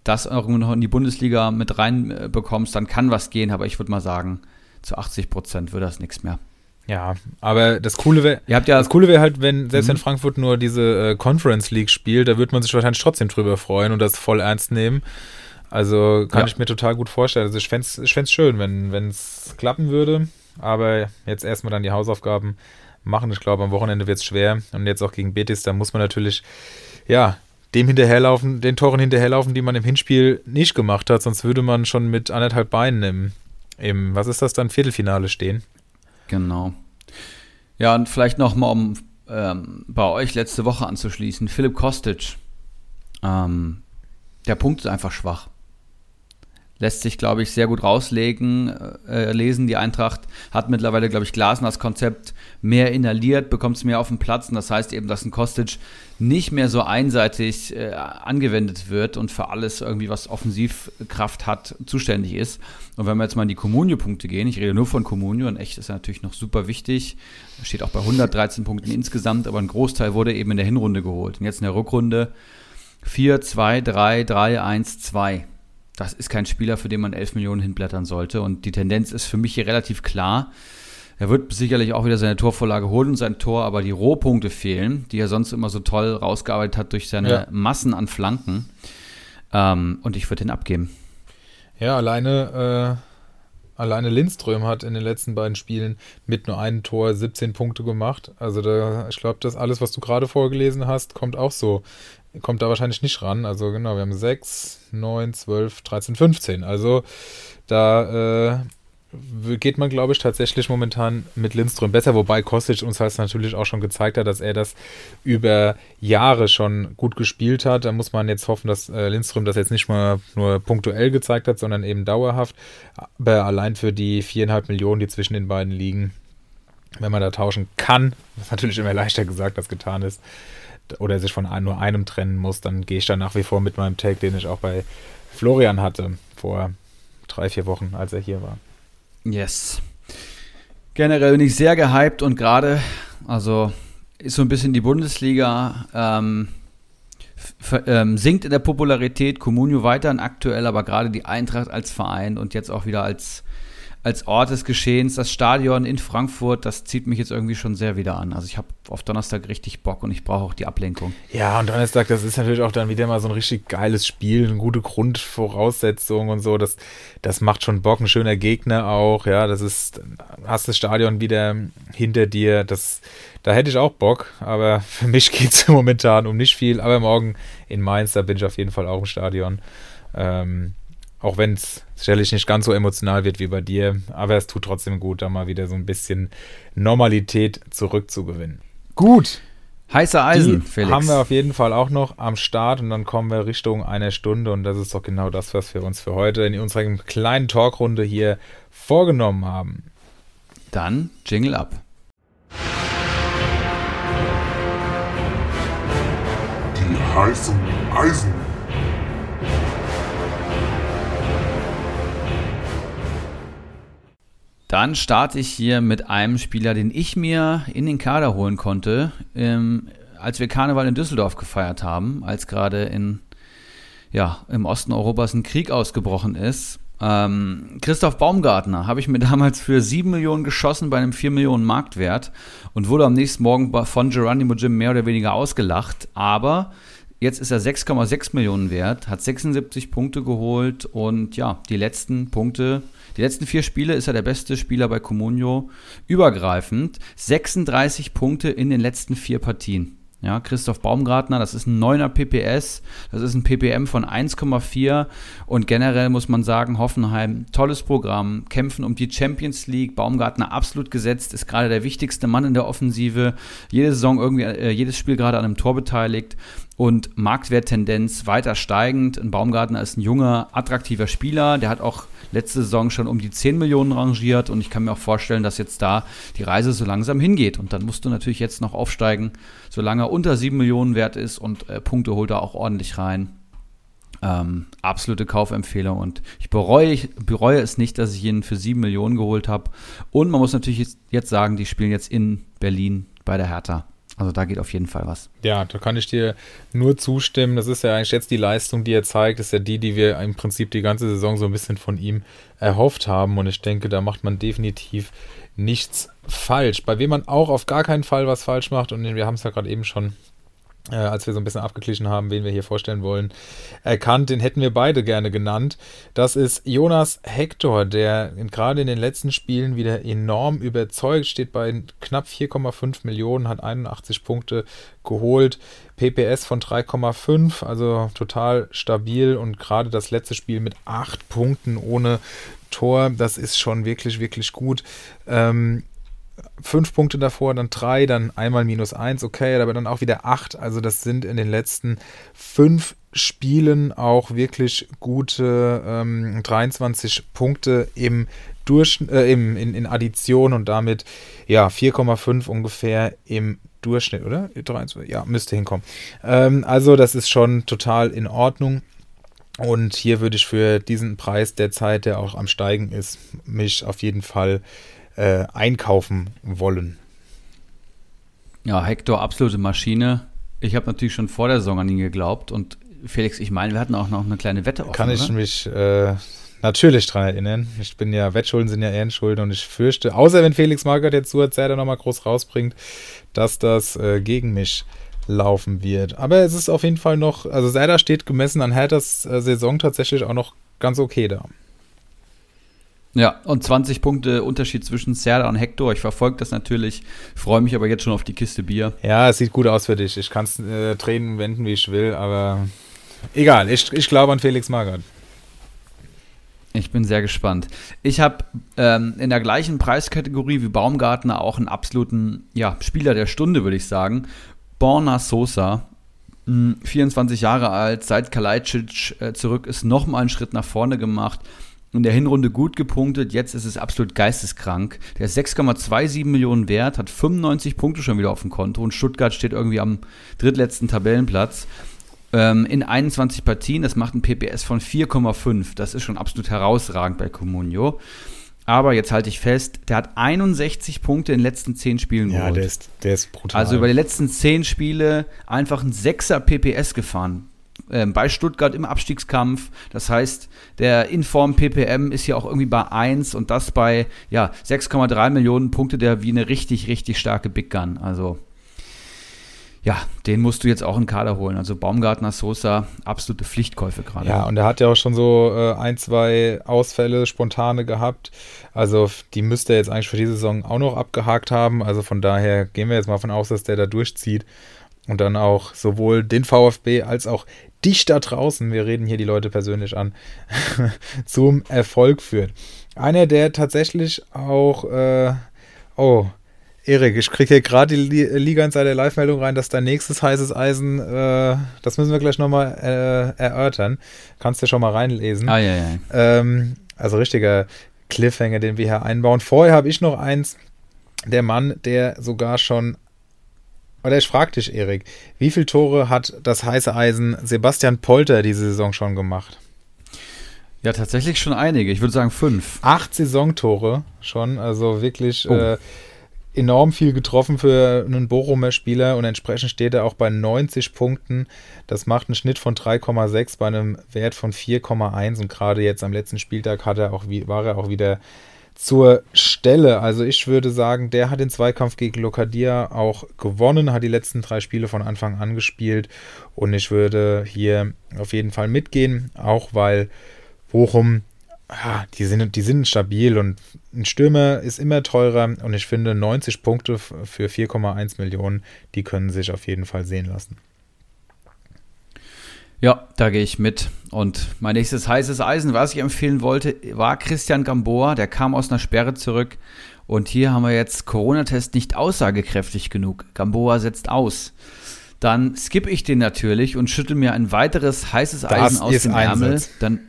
das irgendwo noch in die Bundesliga mit reinbekommst, dann kann was gehen, aber ich würde mal sagen, zu 80 Prozent wird das nichts mehr. Ja, aber das Coole wäre, ja, das Coole wäre halt, wenn selbst wenn mhm. Frankfurt nur diese äh, Conference League spielt, da würde man sich wahrscheinlich trotzdem drüber freuen und das voll ernst nehmen. Also kann ja. ich mir total gut vorstellen. Also ich fände es schön, wenn es klappen würde. aber jetzt erstmal dann die Hausaufgaben machen. Ich glaube, am Wochenende wird es schwer. Und jetzt auch gegen Betis, da muss man natürlich, ja, dem hinterherlaufen, den Toren hinterherlaufen, die man im Hinspiel nicht gemacht hat, sonst würde man schon mit anderthalb Beinen im, im was ist das dann, Viertelfinale stehen. Genau. Ja, und vielleicht nochmal, um ähm, bei euch letzte Woche anzuschließen, Philipp Kostic. Ähm, der Punkt ist einfach schwach lässt sich, glaube ich, sehr gut rauslegen, äh, lesen. Die Eintracht hat mittlerweile, glaube ich, Glasners Konzept mehr inhaliert, bekommt es mehr auf den Platz. Und das heißt eben, dass ein Kostic nicht mehr so einseitig äh, angewendet wird und für alles irgendwie, was Offensivkraft hat, zuständig ist. Und wenn wir jetzt mal in die Comunio-Punkte gehen, ich rede nur von Comunio und echt ist natürlich noch super wichtig, steht auch bei 113 Punkten insgesamt, aber ein Großteil wurde eben in der Hinrunde geholt. Und jetzt in der Rückrunde 4, 2, 3, 3, 1, 2 das ist kein Spieler, für den man 11 Millionen hinblättern sollte. Und die Tendenz ist für mich hier relativ klar. Er wird sicherlich auch wieder seine Torvorlage holen und sein Tor, aber die Rohpunkte fehlen, die er sonst immer so toll rausgearbeitet hat durch seine ja. Massen an Flanken. Ähm, und ich würde ihn abgeben. Ja, alleine, äh, alleine Lindström hat in den letzten beiden Spielen mit nur einem Tor 17 Punkte gemacht. Also da, ich glaube, das alles, was du gerade vorgelesen hast, kommt auch so kommt da wahrscheinlich nicht ran. Also genau, wir haben 6, 9, 12, 13, 15. Also da äh, geht man, glaube ich, tatsächlich momentan mit Lindström besser, wobei Kostic uns halt natürlich auch schon gezeigt hat, dass er das über Jahre schon gut gespielt hat. Da muss man jetzt hoffen, dass äh, Lindström das jetzt nicht mal nur punktuell gezeigt hat, sondern eben dauerhaft. Aber allein für die viereinhalb Millionen, die zwischen den beiden liegen, wenn man da tauschen kann, was natürlich immer leichter gesagt als getan ist, oder sich von nur einem trennen muss, dann gehe ich da nach wie vor mit meinem Take, den ich auch bei Florian hatte vor drei, vier Wochen, als er hier war. Yes. Generell bin ich sehr gehypt und gerade, also ist so ein bisschen die Bundesliga, ähm, ähm, sinkt in der Popularität, Comunio weiterhin aktuell, aber gerade die Eintracht als Verein und jetzt auch wieder als als Ort des Geschehens, das Stadion in Frankfurt, das zieht mich jetzt irgendwie schon sehr wieder an. Also ich habe auf Donnerstag richtig Bock und ich brauche auch die Ablenkung. Ja, und Donnerstag, das ist natürlich auch dann wieder mal so ein richtig geiles Spiel, eine gute Grundvoraussetzung und so. Das, das macht schon Bock, ein schöner Gegner auch. Ja, das ist, hast das Stadion wieder hinter dir. Das, da hätte ich auch Bock, aber *laughs* für mich geht es momentan um nicht viel. Aber morgen in Mainz, da bin ich auf jeden Fall auch im Stadion. Ähm, auch wenn es sicherlich nicht ganz so emotional wird wie bei dir, aber es tut trotzdem gut, da mal wieder so ein bisschen Normalität zurückzugewinnen. Gut. Heiße Eisen, Die Felix. Haben wir auf jeden Fall auch noch am Start und dann kommen wir Richtung einer Stunde und das ist doch genau das, was wir uns für heute in unserer kleinen Talkrunde hier vorgenommen haben. Dann Jingle ab. Die heißen Eisen. Dann starte ich hier mit einem Spieler, den ich mir in den Kader holen konnte, ähm, als wir Karneval in Düsseldorf gefeiert haben, als gerade in, ja, im Osten Europas ein Krieg ausgebrochen ist. Ähm, Christoph Baumgartner habe ich mir *laughs* damals für 7 Millionen geschossen bei einem 4 Millionen Marktwert und wurde am nächsten Morgen von Geronimo Jim mehr oder weniger ausgelacht. Aber jetzt ist er 6,6 Millionen wert, hat 76 Punkte geholt und ja, die letzten Punkte die letzten vier Spiele ist er der beste Spieler bei Comunio übergreifend. 36 Punkte in den letzten vier Partien. Ja, Christoph Baumgartner, das ist ein 9er PPS, das ist ein PPM von 1,4 und generell muss man sagen, Hoffenheim, tolles Programm, kämpfen um die Champions League, Baumgartner absolut gesetzt, ist gerade der wichtigste Mann in der Offensive, jede Saison irgendwie, äh, jedes Spiel gerade an einem Tor beteiligt. Und Marktwerttendenz weiter steigend. Ein Baumgartner ist ein junger, attraktiver Spieler, der hat auch letzte Saison schon um die 10 Millionen rangiert und ich kann mir auch vorstellen, dass jetzt da die Reise so langsam hingeht. Und dann musst du natürlich jetzt noch aufsteigen, solange er unter 7 Millionen wert ist und äh, Punkte holt er auch ordentlich rein. Ähm, absolute Kaufempfehlung und ich bereue, ich bereue es nicht, dass ich ihn für 7 Millionen geholt habe. Und man muss natürlich jetzt sagen, die spielen jetzt in Berlin bei der Hertha. Also da geht auf jeden Fall was. Ja, da kann ich dir nur zustimmen. Das ist ja eigentlich jetzt die Leistung, die er zeigt. Das ist ja die, die wir im Prinzip die ganze Saison so ein bisschen von ihm erhofft haben. Und ich denke, da macht man definitiv nichts falsch. Bei wem man auch auf gar keinen Fall was falsch macht, und wir haben es ja gerade eben schon äh, als wir so ein bisschen abgeglichen haben, wen wir hier vorstellen wollen, erkannt. Den hätten wir beide gerne genannt. Das ist Jonas Hector, der gerade in den letzten Spielen wieder enorm überzeugt, steht bei knapp 4,5 Millionen, hat 81 Punkte geholt, PPS von 3,5, also total stabil und gerade das letzte Spiel mit 8 Punkten ohne Tor, das ist schon wirklich, wirklich gut. Ähm, fünf Punkte davor, dann drei, dann einmal minus eins, okay, aber dann auch wieder acht. Also das sind in den letzten fünf Spielen auch wirklich gute ähm, 23 Punkte im Durchschnitt, äh, im, in, in Addition und damit ja 4,5 ungefähr im Durchschnitt, oder? 23, ja, müsste hinkommen. Ähm, also das ist schon total in Ordnung. Und hier würde ich für diesen Preis der Zeit, der auch am Steigen ist, mich auf jeden Fall äh, einkaufen wollen. Ja, Hector, absolute Maschine. Ich habe natürlich schon vor der Saison an ihn geglaubt und Felix, ich meine, wir hatten auch noch eine kleine Wette offen, Kann ich oder? mich äh, natürlich dran erinnern. Ich bin ja, Wettschulden sind ja Ehrenschulden und ich fürchte, außer wenn Felix Magath jetzt so Zerda nochmal groß rausbringt, dass das äh, gegen mich laufen wird. Aber es ist auf jeden Fall noch, also Serda steht gemessen an Herthas äh, Saison tatsächlich auch noch ganz okay da. Ja, und 20 Punkte Unterschied zwischen Serda und Hector. Ich verfolge das natürlich, freue mich aber jetzt schon auf die Kiste Bier. Ja, es sieht gut aus für dich. Ich kann es äh, Tränen wenden, wie ich will, aber egal. Ich, ich glaube an Felix Magath. Ich bin sehr gespannt. Ich habe ähm, in der gleichen Preiskategorie wie Baumgartner auch einen absoluten ja, Spieler der Stunde, würde ich sagen. Borna Sosa, 24 hm, Jahre alt, seit Kalajdzic äh, zurück ist, nochmal einen Schritt nach vorne gemacht in der Hinrunde gut gepunktet, jetzt ist es absolut geisteskrank. Der ist 6,27 Millionen wert, hat 95 Punkte schon wieder auf dem Konto und Stuttgart steht irgendwie am drittletzten Tabellenplatz. Ähm, in 21 Partien, das macht ein PPS von 4,5. Das ist schon absolut herausragend bei Comunio. Aber jetzt halte ich fest, der hat 61 Punkte in den letzten 10 Spielen geholt. Ja, der ist, der ist brutal. Also über die letzten 10 Spiele einfach ein 6er PPS gefahren äh, bei Stuttgart im Abstiegskampf. Das heißt, der Inform PPM ist ja auch irgendwie bei 1 und das bei ja, 6,3 Millionen Punkte, der wie eine richtig, richtig starke Big Gun. Also ja, den musst du jetzt auch in Kader holen. Also Baumgartner, Sosa, absolute Pflichtkäufe gerade. Ja, und er hat ja auch schon so äh, ein, zwei Ausfälle, spontane gehabt. Also die müsste er jetzt eigentlich für die Saison auch noch abgehakt haben. Also von daher gehen wir jetzt mal von aus, dass der da durchzieht und dann auch sowohl den VfB als auch dich da draußen, wir reden hier die Leute persönlich an, *laughs* zum Erfolg führt. Einer, der tatsächlich auch, äh, oh, Erik, ich kriege hier gerade die Liga Insider Live-Meldung rein, dass dein nächstes heißes Eisen, äh, das müssen wir gleich nochmal äh, erörtern. Kannst du schon mal reinlesen. Ah, ja, ja. Ähm, also richtiger Cliffhanger, den wir hier einbauen. Vorher habe ich noch eins. Der Mann, der sogar schon oder ich frage dich, Erik, wie viele Tore hat das heiße Eisen Sebastian Polter diese Saison schon gemacht? Ja, tatsächlich schon einige. Ich würde sagen fünf. Acht Saisontore schon, also wirklich oh. äh, enorm viel getroffen für einen Bochumer Spieler und entsprechend steht er auch bei 90 Punkten. Das macht einen Schnitt von 3,6 bei einem Wert von 4,1 und gerade jetzt am letzten Spieltag hat er auch, war er auch wieder zur Stelle. Also ich würde sagen, der hat den Zweikampf gegen Lokadia auch gewonnen, hat die letzten drei Spiele von Anfang an gespielt und ich würde hier auf jeden Fall mitgehen, auch weil Bochum, ja, die, sind, die sind stabil und ein Stürmer ist immer teurer und ich finde 90 Punkte für 4,1 Millionen, die können sich auf jeden Fall sehen lassen. Ja, da gehe ich mit. Und mein nächstes heißes Eisen, was ich empfehlen wollte, war Christian Gamboa. Der kam aus einer Sperre zurück. Und hier haben wir jetzt Corona-Test nicht aussagekräftig genug. Gamboa setzt aus. Dann skippe ich den natürlich und schüttel mir ein weiteres heißes Eisen das aus dem Ärmel. Dann,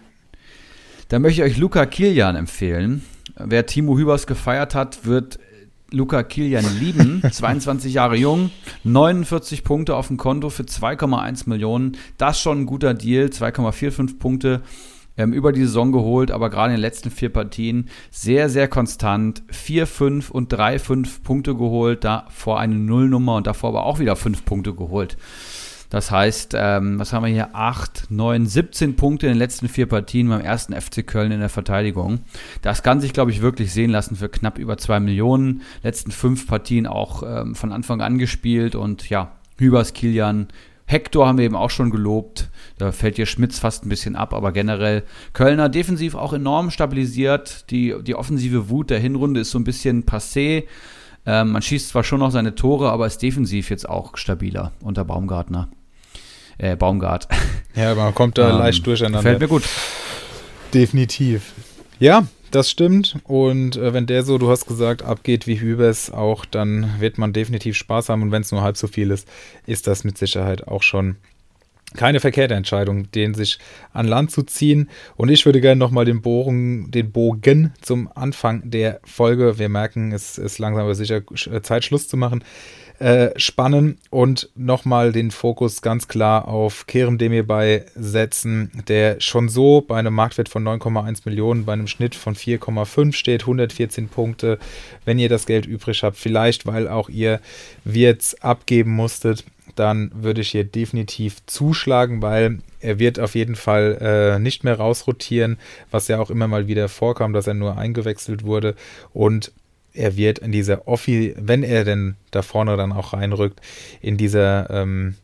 dann möchte ich euch Luca Kilian empfehlen. Wer Timo Hübers gefeiert hat, wird Luca Kilian lieben, *laughs* 22 Jahre jung, 49 Punkte auf dem Konto für 2,1 Millionen. Das schon ein guter Deal, 2,45 Punkte ähm, über die Saison geholt, aber gerade in den letzten vier Partien sehr, sehr konstant. 4, 5 und 3, 5 Punkte geholt, davor eine Nullnummer und davor aber auch wieder 5 Punkte geholt. Das heißt, ähm, was haben wir hier? 8, 9, 17 Punkte in den letzten vier Partien beim ersten FC Köln in der Verteidigung. Das kann sich, glaube ich, wirklich sehen lassen für knapp über 2 Millionen. Letzten fünf Partien auch ähm, von Anfang an gespielt und ja, Hübers, Kilian, Hector haben wir eben auch schon gelobt. Da fällt hier Schmitz fast ein bisschen ab, aber generell Kölner defensiv auch enorm stabilisiert. Die, die offensive Wut der Hinrunde ist so ein bisschen passé. Ähm, man schießt zwar schon noch seine Tore, aber ist defensiv jetzt auch stabiler unter Baumgartner. Äh, Baumgart. Ja, man kommt da ähm, leicht durcheinander. Fällt mir gut. Definitiv. Ja, das stimmt. Und äh, wenn der so, du hast gesagt, abgeht wie Hübers auch, dann wird man definitiv Spaß haben. Und wenn es nur halb so viel ist, ist das mit Sicherheit auch schon keine verkehrte Entscheidung, den sich an Land zu ziehen. Und ich würde gerne nochmal den den Bogen zum Anfang der Folge, wir merken, es ist langsam aber sicher Zeit, Schluss zu machen, äh, spannen und nochmal den Fokus ganz klar auf Kerem Demirbay setzen, der schon so bei einem Marktwert von 9,1 Millionen, bei einem Schnitt von 4,5 steht, 114 Punkte. Wenn ihr das Geld übrig habt, vielleicht weil auch ihr Wirts abgeben musstet, dann würde ich hier definitiv zuschlagen, weil er wird auf jeden Fall äh, nicht mehr rausrotieren, was ja auch immer mal wieder vorkam, dass er nur eingewechselt wurde. Und er wird in dieser Offi, wenn er denn da vorne dann auch reinrückt, in dieser ähm,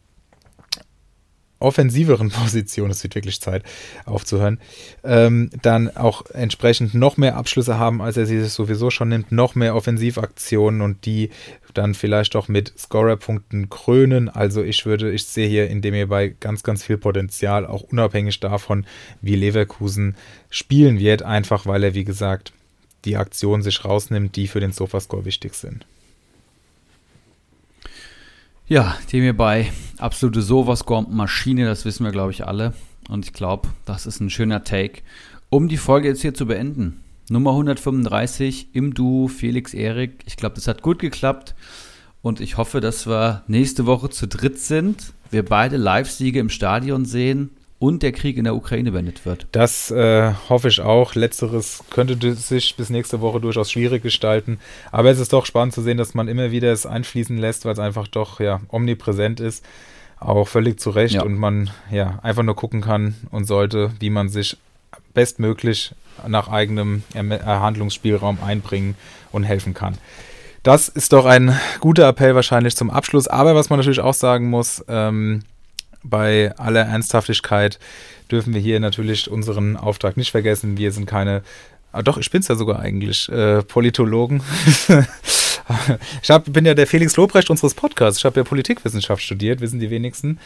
offensiveren *laughs* Position, es wird wirklich Zeit aufzuhören, ähm, dann auch entsprechend noch mehr Abschlüsse haben, als er sie sowieso schon nimmt, noch mehr Offensivaktionen und die dann vielleicht auch mit Scorerpunkten krönen. Also ich würde, ich sehe hier in dem hierbei ganz, ganz viel Potenzial, auch unabhängig davon, wie Leverkusen spielen wird, einfach weil er, wie gesagt, die Aktionen sich rausnimmt, die für den Sofascore wichtig sind. Ja, dem hierbei absolute Sofascore-Maschine, das wissen wir, glaube ich, alle. Und ich glaube, das ist ein schöner Take, um die Folge jetzt hier zu beenden. Nummer 135 im Duo Felix Erik. Ich glaube, das hat gut geklappt. Und ich hoffe, dass wir nächste Woche zu dritt sind. Wir beide Live-Siege im Stadion sehen und der Krieg in der Ukraine beendet wird. Das äh, hoffe ich auch. Letzteres könnte sich bis nächste Woche durchaus schwierig gestalten. Aber es ist doch spannend zu sehen, dass man immer wieder es einfließen lässt, weil es einfach doch ja omnipräsent ist. Auch völlig zu Recht ja. und man ja einfach nur gucken kann und sollte, wie man sich bestmöglich nach eigenem Handlungsspielraum einbringen und helfen kann. Das ist doch ein guter Appell wahrscheinlich zum Abschluss. Aber was man natürlich auch sagen muss, ähm, bei aller Ernsthaftigkeit dürfen wir hier natürlich unseren Auftrag nicht vergessen. Wir sind keine, ah doch, ich bin es ja sogar eigentlich, äh, Politologen. *laughs* ich hab, bin ja der Felix Lobrecht unseres Podcasts. Ich habe ja Politikwissenschaft studiert, wissen die wenigsten.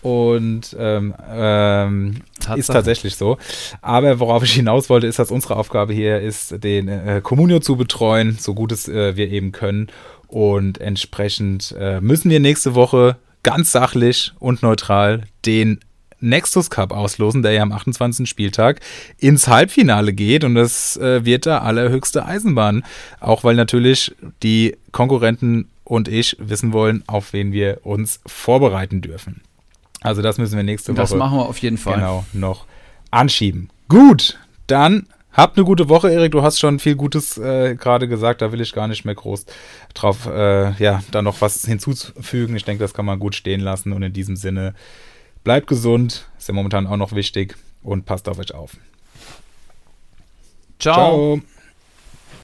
Und ähm, ähm, ist tatsächlich so. Aber worauf ich hinaus wollte, ist, dass unsere Aufgabe hier ist, den äh, Communio zu betreuen, so gut es äh, wir eben können. Und entsprechend äh, müssen wir nächste Woche ganz sachlich und neutral den Nexus Cup auslosen, der ja am 28. Spieltag ins Halbfinale geht und das äh, wird da allerhöchste Eisenbahn. Auch weil natürlich die Konkurrenten und ich wissen wollen, auf wen wir uns vorbereiten dürfen. Also das müssen wir nächste Woche. Das machen wir auf jeden Fall. Genau, noch anschieben. Gut, dann Habt eine gute Woche, Erik. Du hast schon viel Gutes äh, gerade gesagt. Da will ich gar nicht mehr groß drauf, äh, ja, da noch was hinzufügen. Ich denke, das kann man gut stehen lassen. Und in diesem Sinne, bleibt gesund. Ist ja momentan auch noch wichtig. Und passt auf euch auf. Ciao. Ciao.